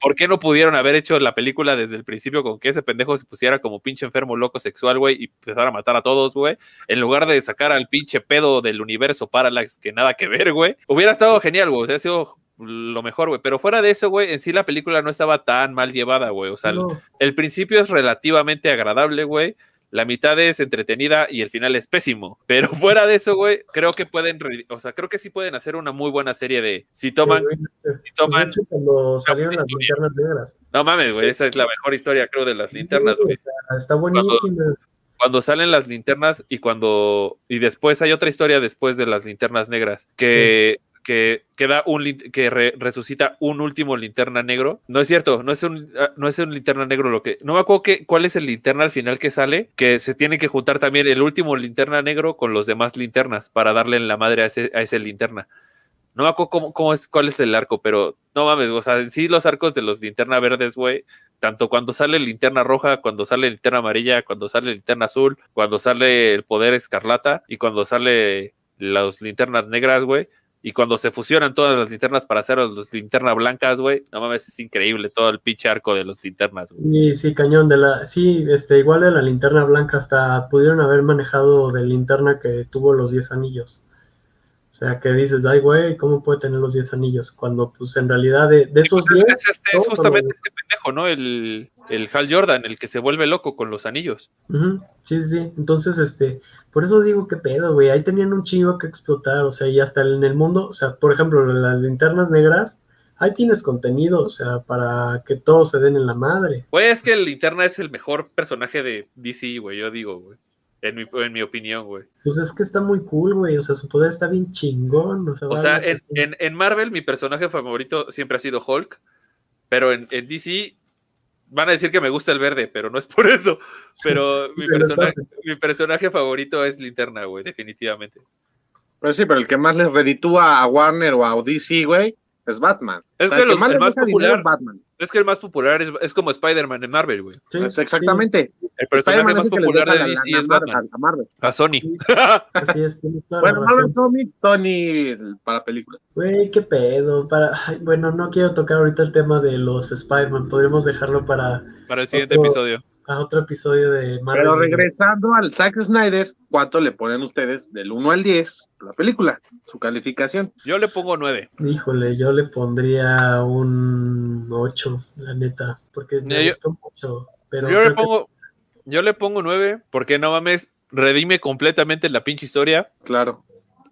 ¿por qué no pudieron haber hecho la película desde el principio con que ese pendejo se pusiera como pinche enfermo loco sexual, güey, y empezara a matar a todos, güey? En lugar de sacar al pinche pedo del universo Parallax, que nada que ver, güey. Hubiera estado genial, güey, o sea, ha sido lo mejor, güey. Pero fuera de eso, güey, en sí la película no estaba tan mal llevada, güey. O sea, No, el principio es relativamente agradable, güey. La mitad es entretenida y el final es pésimo. Pero [laughs] fuera de eso, güey, creo que pueden, o sea, creo que sí pueden hacer una muy buena serie de si toman, sí, güey, si pues, toman, hecho, cuando salieron las linternas negras. no mames, güey, esa es la mejor historia, creo, de las linternas, güey. está buenísima. Cuando salen las linternas y cuando, y después hay otra historia después de las linternas negras, que, que, que da un, que re- resucita un último linterna negro. No es cierto, no es un, ah, no es un linterna negro lo que, no me acuerdo cuál es el linterna al final que sale, que se tiene que juntar también el último linterna negro con los demás linternas para darle en la madre a ese, a ese linterna. No me acuerdo cómo, cómo es, cuál es el arco, pero no mames, o sea, en sí los arcos de los linterna verdes, güey, tanto cuando sale linterna roja, cuando sale linterna amarilla, cuando sale linterna azul, cuando sale el poder escarlata y cuando sale las linternas negras, güey, Y cuando se fusionan todas las linternas para hacer las linternas blancas, güey, no mames, es increíble todo el pinche arco de los linternas, güey. Sí, sí, cañón de la, sí, este, igual de la linterna blanca hasta pudieron haber manejado de linterna que tuvo los 10 anillos. O sea, que dices, ay, güey, ¿cómo puede tener los 10 anillos? Cuando, pues, en realidad, de, de esos Pues 10... es, este- es justamente este pendejo, ¿no? El, el Hal Jordan, el que se vuelve loco con los anillos. Ujú, Sí, sí, sí. Entonces, este, por eso digo que pedo, güey. Ahí tenían un chingo que explotar, o sea, y hasta en el mundo, o sea, por ejemplo, las linternas negras, ahí tienes contenido, o sea, para que todos se den en la madre. Güey, es que el Linterna es el mejor personaje de DC, güey, yo digo, güey. En mi, en mi opinión, güey. Pues es que está muy cool, güey. O sea, su poder está bien chingón. O sea, O en, en, en Marvel mi personaje favorito siempre ha sido Hulk, pero en, en DC van a decir que me gusta el verde, pero no es por eso. Pero [laughs] personaje, mi personaje favorito es Linterna, güey, definitivamente. Pero sí, pero el que más les reditúa a Warner o a DC, güey, es Batman. Es O sea, que el los- más el popular- es Batman. Es que el más popular es, es como Spider-Man en Marvel, güey. Sí, Es sí, exactamente. El personaje más popular de DC es Batman. A Marvel. A Sony. [laughs] así es, tienes toda la Bueno, Marvel razón. Comics, Sony para películas. Güey, qué pedo. Para... ay, bueno, no quiero tocar ahorita el tema de los Spider-Man. Podríamos dejarlo para Para el siguiente Otro- episodio. A otro episodio de Marvel. Pero regresando al Zack Snyder, ¿cuánto le ponen ustedes del 1 al 10 a la película? Su calificación. Yo le pongo nueve. Híjole, yo le pondría un 8, la neta. Porque me yo- gustó mucho. Pero Yo le que- pongo, yo le pongo nueve, porque no mames, redime completamente la pinche historia. Claro.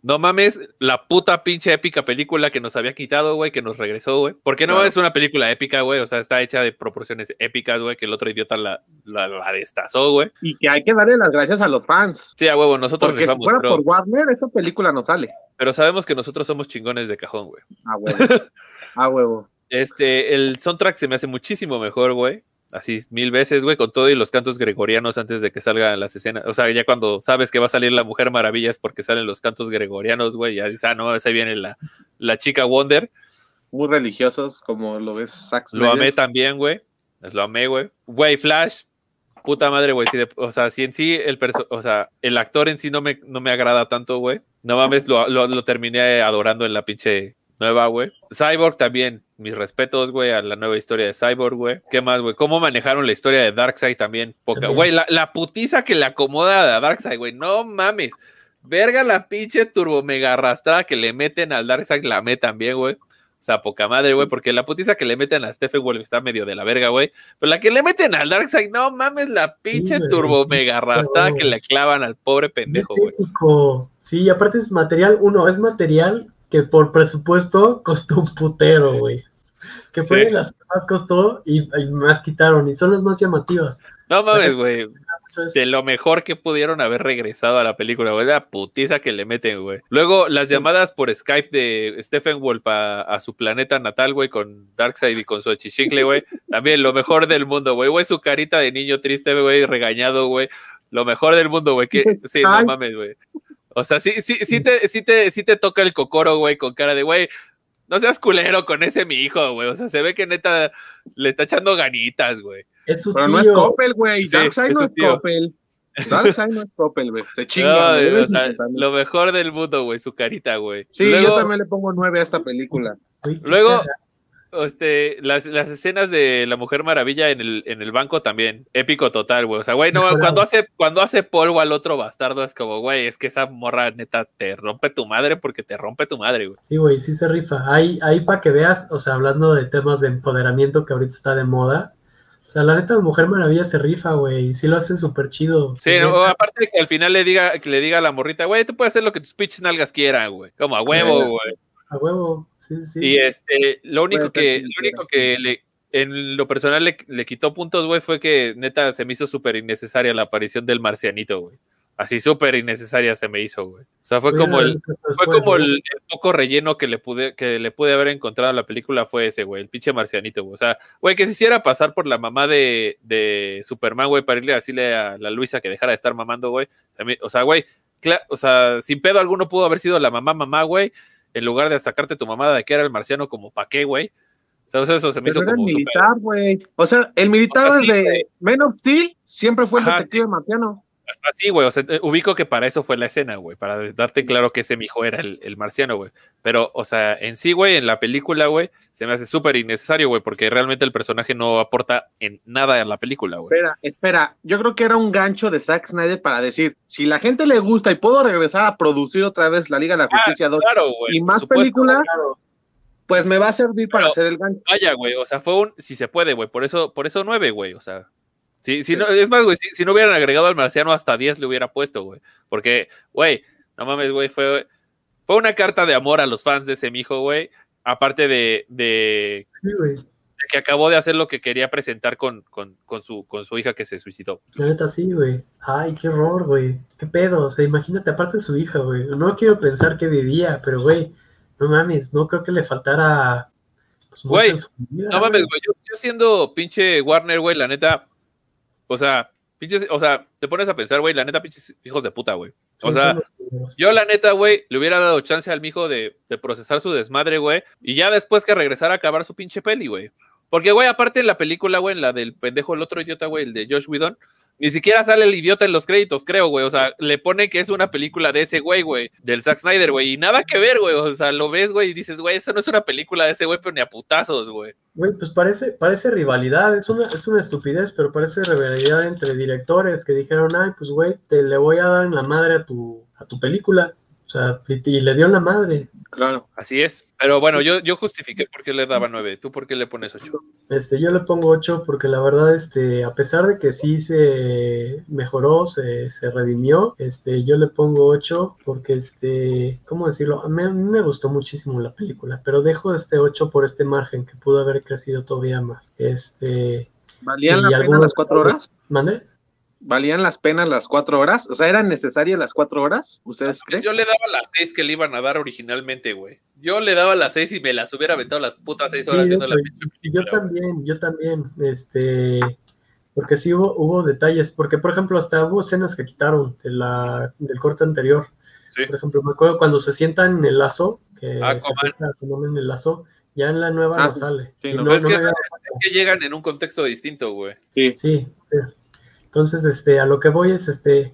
No mames, la puta pinche épica película que nos había quitado, güey, que nos regresó, güey. Porque no Claro. es una película épica, güey. O sea, está hecha de proporciones épicas, güey, que el otro idiota la, la, la destazó, güey. Y que hay que darle las gracias a los fans. Sí, a huevo, nosotros Porque si fuera pero, por Warner, esa película no sale. pero sabemos que nosotros somos chingones de cajón, güey. A huevo. [laughs] A huevo. Este, el soundtrack se me hace muchísimo mejor, güey. Así mil veces, güey, con todo y los cantos gregorianos antes de que salgan las escenas. O sea, ya cuando sabes que va a salir la Mujer Maravilla es porque salen los cantos gregorianos, güey. Ya dices, ah, no, viene la, la chica Wonder. Muy religiosos, como lo ves Zack Lo amé también, güey. Lo amé, güey. Güey, Flash, puta madre, güey. si o sea, si en sí el o sea, el actor en sí no me, no me agrada tanto, güey. No mames, lo, lo, lo terminé adorando en la pinche nueva, güey. Cyborg también, mis respetos, güey, a la nueva historia de Cyborg, güey. ¿Qué más, güey? ¿Cómo manejaron la historia de Darkseid también? Poca, güey, la, la putiza que le acomoda a Darkseid, güey. No mames. Verga la pinche turbo mega arrastrada que le meten al Darkseid, la me también, güey. O sea, poca madre, güey, porque la putiza que le meten a Stephen Wolf está medio de la verga, güey. Pero la que le meten al Darkseid, no mames, la pinche güey, turbo sí, mega arrastrada que le clavan al pobre pendejo, güey. Sí, y aparte es material, uno, es material que por presupuesto costó un putero, güey. Que fue Sí. de las que más costó y, y más quitaron, y son las más llamativas. No mames, güey. De lo mejor que pudieron haber regresado a la película, güey. La putiza que le meten, güey. Luego, las llamadas por Skype de Stephen Wolf a, a su planeta natal, güey, con Darkseid y con su chichincle, güey. También lo mejor del mundo, güey. Güey, su carita de niño triste, güey, regañado, güey. Lo mejor del mundo, güey. Sí, no mames, güey. O sea, sí, sí, sí te, sí te, sí te toca el cocoro, güey, con cara de, güey, no seas culero con ese mi hijo, güey. O sea, se ve que neta le está echando ganitas, güey. es su Pero tío. no es Coppel, güey. Sí, Darkseid es no es. Coppel. Darkseid no es Coppel, güey. Se No, chinga. güey. o sea, lo mejor del mundo, güey, su carita, güey. Sí, Luego- yo también le pongo nueve a esta película. Luego, este, las, las escenas de la Mujer Maravilla en el, en el banco también, épico total, güey. O sea, güey, no, cuando hace, cuando hace polvo al otro bastardo es como, güey, es que esa morra neta te rompe tu madre porque te rompe tu madre, güey. Sí, güey, sí se rifa. Ahí, ahí para que veas, o sea, hablando de temas de empoderamiento que ahorita está de moda, o sea, la neta de Mujer Maravilla se rifa, güey, sí lo hace súper chido. Sí, no, aparte de que al final le diga, que le diga a la morrita, güey, tú puedes hacer lo que tus pinches nalgas quieran, güey. Como a huevo, güey. A huevo, sí, sí. Y este, lo único que, lo único que le, en lo personal le, le quitó puntos, güey, fue que neta se me hizo súper innecesaria la aparición del marcianito, güey. Así súper innecesaria se me hizo, güey. O sea, fue Hubiera como el, fue como el, el poco relleno que le pude, que le pude haber encontrado a la película fue ese, güey, el pinche marcianito, güey. O sea, güey, que se hiciera pasar por la mamá de, de Superman, güey, para irle a decirle a la Luisa que dejara de estar mamando, güey. O sea, güey, o sea, sin pedo alguno pudo haber sido la mamá, mamá, güey, en lugar de sacarte tu mamada de que era el marciano, como pa' qué, güey. O sea, eso se me Pero hizo era el como súper. militar, güey. O sea, el militar O sea, sí, de. Men of Steel siempre fue el Ajá, detective marciano. Así, güey, o sea, ubico que para eso fue la escena, güey, para darte claro que ese mijo era el, el marciano, güey. Pero, o sea, en sí, güey, en la película, güey, se me hace súper innecesario, güey, porque realmente el personaje no aporta en nada a la película, güey. Espera, espera, yo creo que era un gancho de Zack Snyder para decir, si la gente le gusta y puedo regresar a producir otra vez la Liga de la Ah, Justicia 2 claro, y más películas, Claro. pues me va a servir para Pero- hacer el gancho. Vaya, güey, o sea, fue un, si se puede, güey, por eso, por eso nueve, güey, o sea. Si, si no, es más, güey, si, si no hubieran agregado al marciano hasta 10 le hubiera puesto, güey. Porque, güey, no mames, güey, fue, fue una carta de amor a los fans de ese mijo, güey. Aparte de, de, Sí, de que acabó de hacer lo que quería presentar con, con, con su, con su hija que se suicidó. La neta sí, güey. Ay, qué horror, güey. Qué pedo. O sea, imagínate, aparte de su hija, güey. No quiero pensar que vivía, pero, güey, no mames, no creo que le faltara. Pues, Güey, vida, No mames, güey, yo, yo siendo pinche Warner, güey, la neta, o sea, pinches, o sea, te pones a pensar, güey, la neta, pinches hijos de puta, güey. O sea. Yo, la neta, güey, le hubiera dado chance al mijo de, de procesar su desmadre, güey. Y ya después que regresara a acabar su pinche peli, güey. Porque, güey, aparte en la película, güey, en la del pendejo, el otro idiota, güey, el de Josh Whedon, ni siquiera sale el idiota en los créditos, creo, güey. O sea, le pone que es una película de ese güey, güey, del Zack Snyder, güey. Y nada que ver, güey. O sea, lo ves, güey, y dices, güey, eso no es una película de ese güey, pero ni a putazos, güey. Güey, pues parece, parece rivalidad, es una, es una estupidez, pero parece rivalidad entre directores que dijeron, ay, pues güey, te le voy a dar en la madre a tu, a tu película. O sea, y, le dio la madre. Claro. Así es. Pero bueno, yo, yo justifiqué por qué le daba nueve. ¿Tú por qué le pones ocho? Este, yo le pongo 8 porque la verdad, este, a pesar de que sí se mejoró, se, se redimió, este, yo le pongo 8 porque, este, ¿cómo decirlo? A mí, a mí me gustó muchísimo la película, pero dejo este 8 por este margen que pudo haber crecido todavía más. Este, ¿Valían Y la pena algunos- las cuatro horas? ¿mande? ¿Valían las penas las cuatro horas? O sea, ¿eran necesarias las cuatro horas? ¿Ustedes creen? Yo le daba las seis que le iban a dar originalmente, güey. Yo le daba las seis y me las hubiera aventado las putas seis Sí, horas de viendo la yo película, güey. también, yo también, este, porque sí hubo, hubo detalles, porque por ejemplo hasta hubo escenas que quitaron de la, del corte anterior. Sí. Por ejemplo, me acuerdo cuando se sientan en el lazo, que Ah, se Aquaman. sienta Aquaman en el lazo, ya en la nueva Ah, no sí. sale. Sí, no, no- Pero es no que es, que llegan en un contexto distinto, güey. Sí. Sí, sí. Entonces, este, a lo que voy es, este,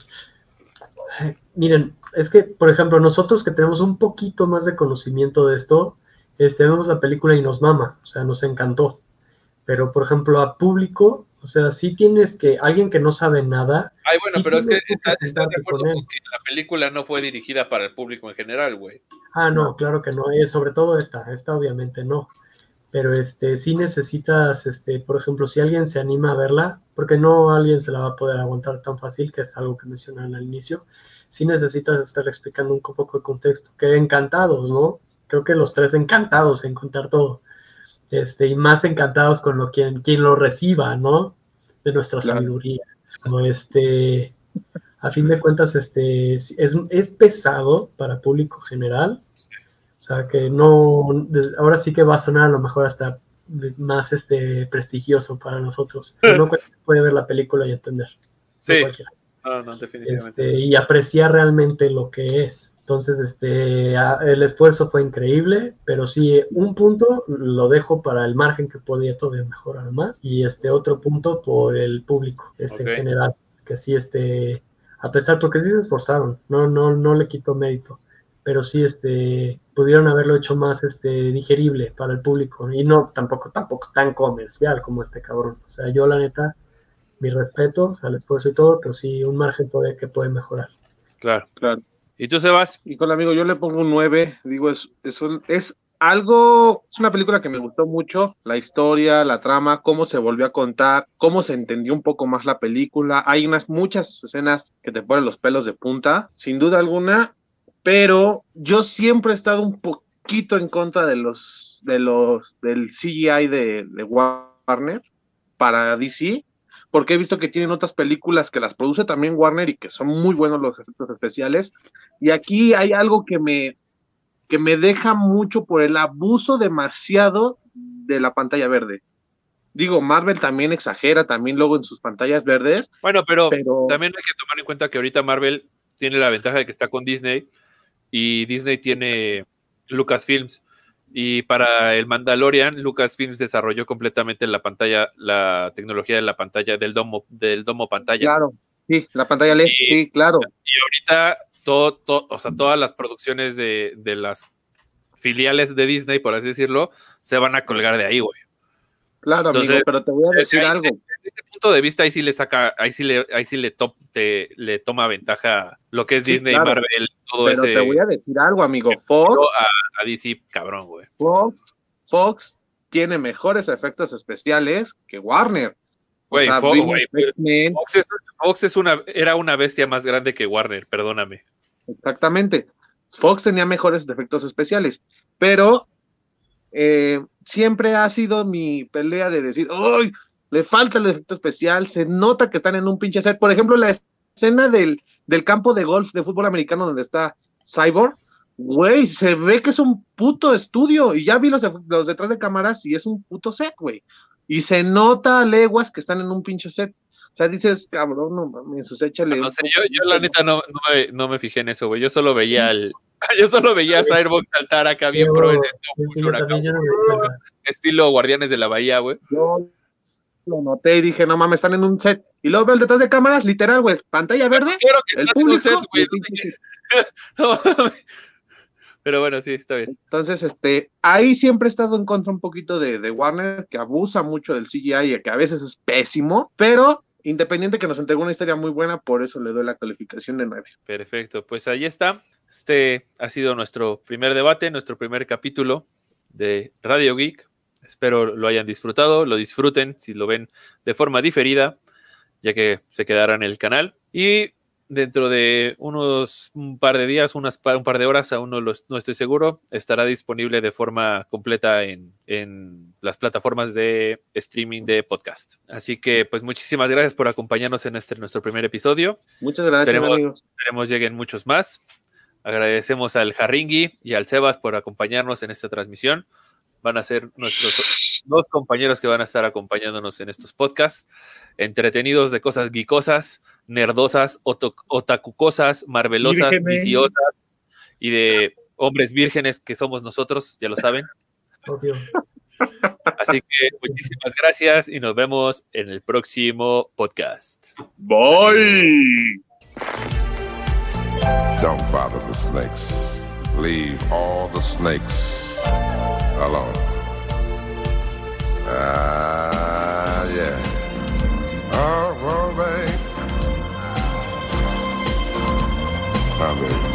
ay, miren, es que, por ejemplo, nosotros que tenemos un poquito más de conocimiento de esto, este, vemos la película y nos mama, o sea, nos encantó. Pero, por ejemplo, a público, o sea, sí tienes que, alguien que no sabe nada, Ay, bueno, Sí, pero es que que está- estás de acuerdo con que la película no fue dirigida para el público en general, güey. ah, no, claro que no, eh, sobre todo esta, esta obviamente no. Pero este, sí necesitas, este, por ejemplo, si alguien se anima a verla, porque no alguien se la va a poder aguantar tan fácil, que es algo que mencionaron al inicio, sí necesitas estar explicando un poco de contexto, que encantados, ¿no? Creo que los tres encantados en contar todo, este, y más encantados con lo quien, quien lo reciba, ¿no? De nuestra Claro. sabiduría. Como este, a fin de cuentas, este, es, es pesado para público general, o sea, que no, ahora sí que va a sonar a lo mejor hasta más este prestigioso para nosotros. [laughs] Pero no cualquiera puede ver la película y entender. Sí, no, no, definitivamente. Este, y apreciar realmente lo que es. Entonces, este, el esfuerzo fue increíble, pero sí, un punto lo dejo para el margen que podía todavía mejorar más, y este otro punto por el público, este en general, que sí, este, a pesar, porque sí se esforzaron, no, no, no le quito mérito, pero sí, este, pudieron haberlo hecho más, este, digerible para el público, y no tampoco, tampoco tan comercial como este cabrón. O sea, yo la neta, mis respetos al esfuerzo y todo, pero sí, un margen todavía que puede mejorar. Claro. Claro. ¿Y tú, Sebas? Y con el amigo, yo le pongo un 9. Digo, es, es, un- es algo, es una película que me gustó mucho. La historia, la trama, cómo se volvió a contar, cómo se entendió un poco más la película. Hay unas muchas escenas que te ponen los pelos de punta, sin duda alguna. Pero yo siempre he estado un poquito en contra de los, de los, del CGI de, de Warner para DC porque he visto que tienen otras películas que las produce también Warner y que son muy buenos los efectos especiales. Y aquí hay algo que me, que me deja mucho por el abuso demasiado de la pantalla verde. Digo, Marvel también exagera, también luego en sus pantallas verdes, Bueno, pero, pero también hay que tomar en cuenta que ahorita Marvel tiene la ventaja de que está con Disney y Disney tiene Lucasfilms. Y para el Mandalorian, Lucasfilms desarrolló completamente la pantalla, la tecnología de la pantalla, del domo, del domo pantalla. claro, Sí, la pantalla LED, sí, claro. Y ahorita, todo, o sea, todas las producciones de, de las filiales de Disney, por así decirlo, se van a colgar de ahí, güey. Claro, amigo, pero te voy a decir algo. Desde, ese punto de vista, ahí sí le saca, ahí sí le, ahí sí le, top, te, le toma ventaja lo que es Disney, y Marvel, todo pero te voy a decir algo, amigo. Fox. A, a DC, cabrón, güey. Fox, Fox tiene mejores efectos especiales que Warner. Güey, Fox, Fox, es, una, era una bestia más grande que Warner, perdóname. Exactamente. Fox tenía mejores efectos especiales, pero eh, siempre ha sido mi pelea de decir, ¡ay! Le falta el efecto especial, se nota que están en un pinche set. Por ejemplo, la escena del, del campo de golf de fútbol americano donde está Cyborg, güey, se ve que es un puto estudio. Y ya vi los, los detrás de cámaras y es un puto set, güey. Y se nota a leguas que están en un pinche set. O sea, dices, cabrón, no mames, échale. No, sé, yo, yo, la neta no, no, me, no, me, fijé en eso, güey. Yo solo veía el. [laughs] Yo solo veía a Cyberbox saltar acá bien pro en estilo Guardianes de la Bahía, güey. Yo lo noté y dije, no mames, están en un set. Y luego veo el detrás de cámaras, literal, güey, pantalla verde. Quiero que el público, en un set, güey. No, [laughs] pero bueno, sí, está bien. Entonces, este, ahí siempre he estado en contra un poquito de, de Warner, que abusa mucho del CGI y que a veces es pésimo, pero Independiente que nos entregó una historia muy buena, por eso le doy la calificación de 9. Perfecto, pues ahí está. Este ha sido nuestro primer debate, nuestro primer capítulo de Radio Geek. Espero lo hayan disfrutado, lo disfruten si lo ven de forma diferida, ya que se quedará en el canal. Y dentro de unos un par de días, unas, un par de horas, aún no, no estoy seguro, estará disponible de forma completa en, en, las plataformas de streaming de podcast. Así que, pues, muchísimas gracias por acompañarnos en este nuestro primer episodio. Muchas gracias. Esperemos, esperemos lleguen muchos más. Agradecemos al Jarringui y al Sebas por acompañarnos en esta transmisión. Van a ser nuestros dos compañeros que van a estar acompañándonos en estos podcasts, entretenidos de cosas geekosas nerdosas, otacucosas, marvelosas, viciosas y de hombres vírgenes que somos nosotros, ya lo saben. Así que muchísimas gracias y nos vemos en el próximo podcast. Bye. Don't bother the snakes. Leave all the snakes alone. Ah, uh, yeah. Oh, well, babe. Amen.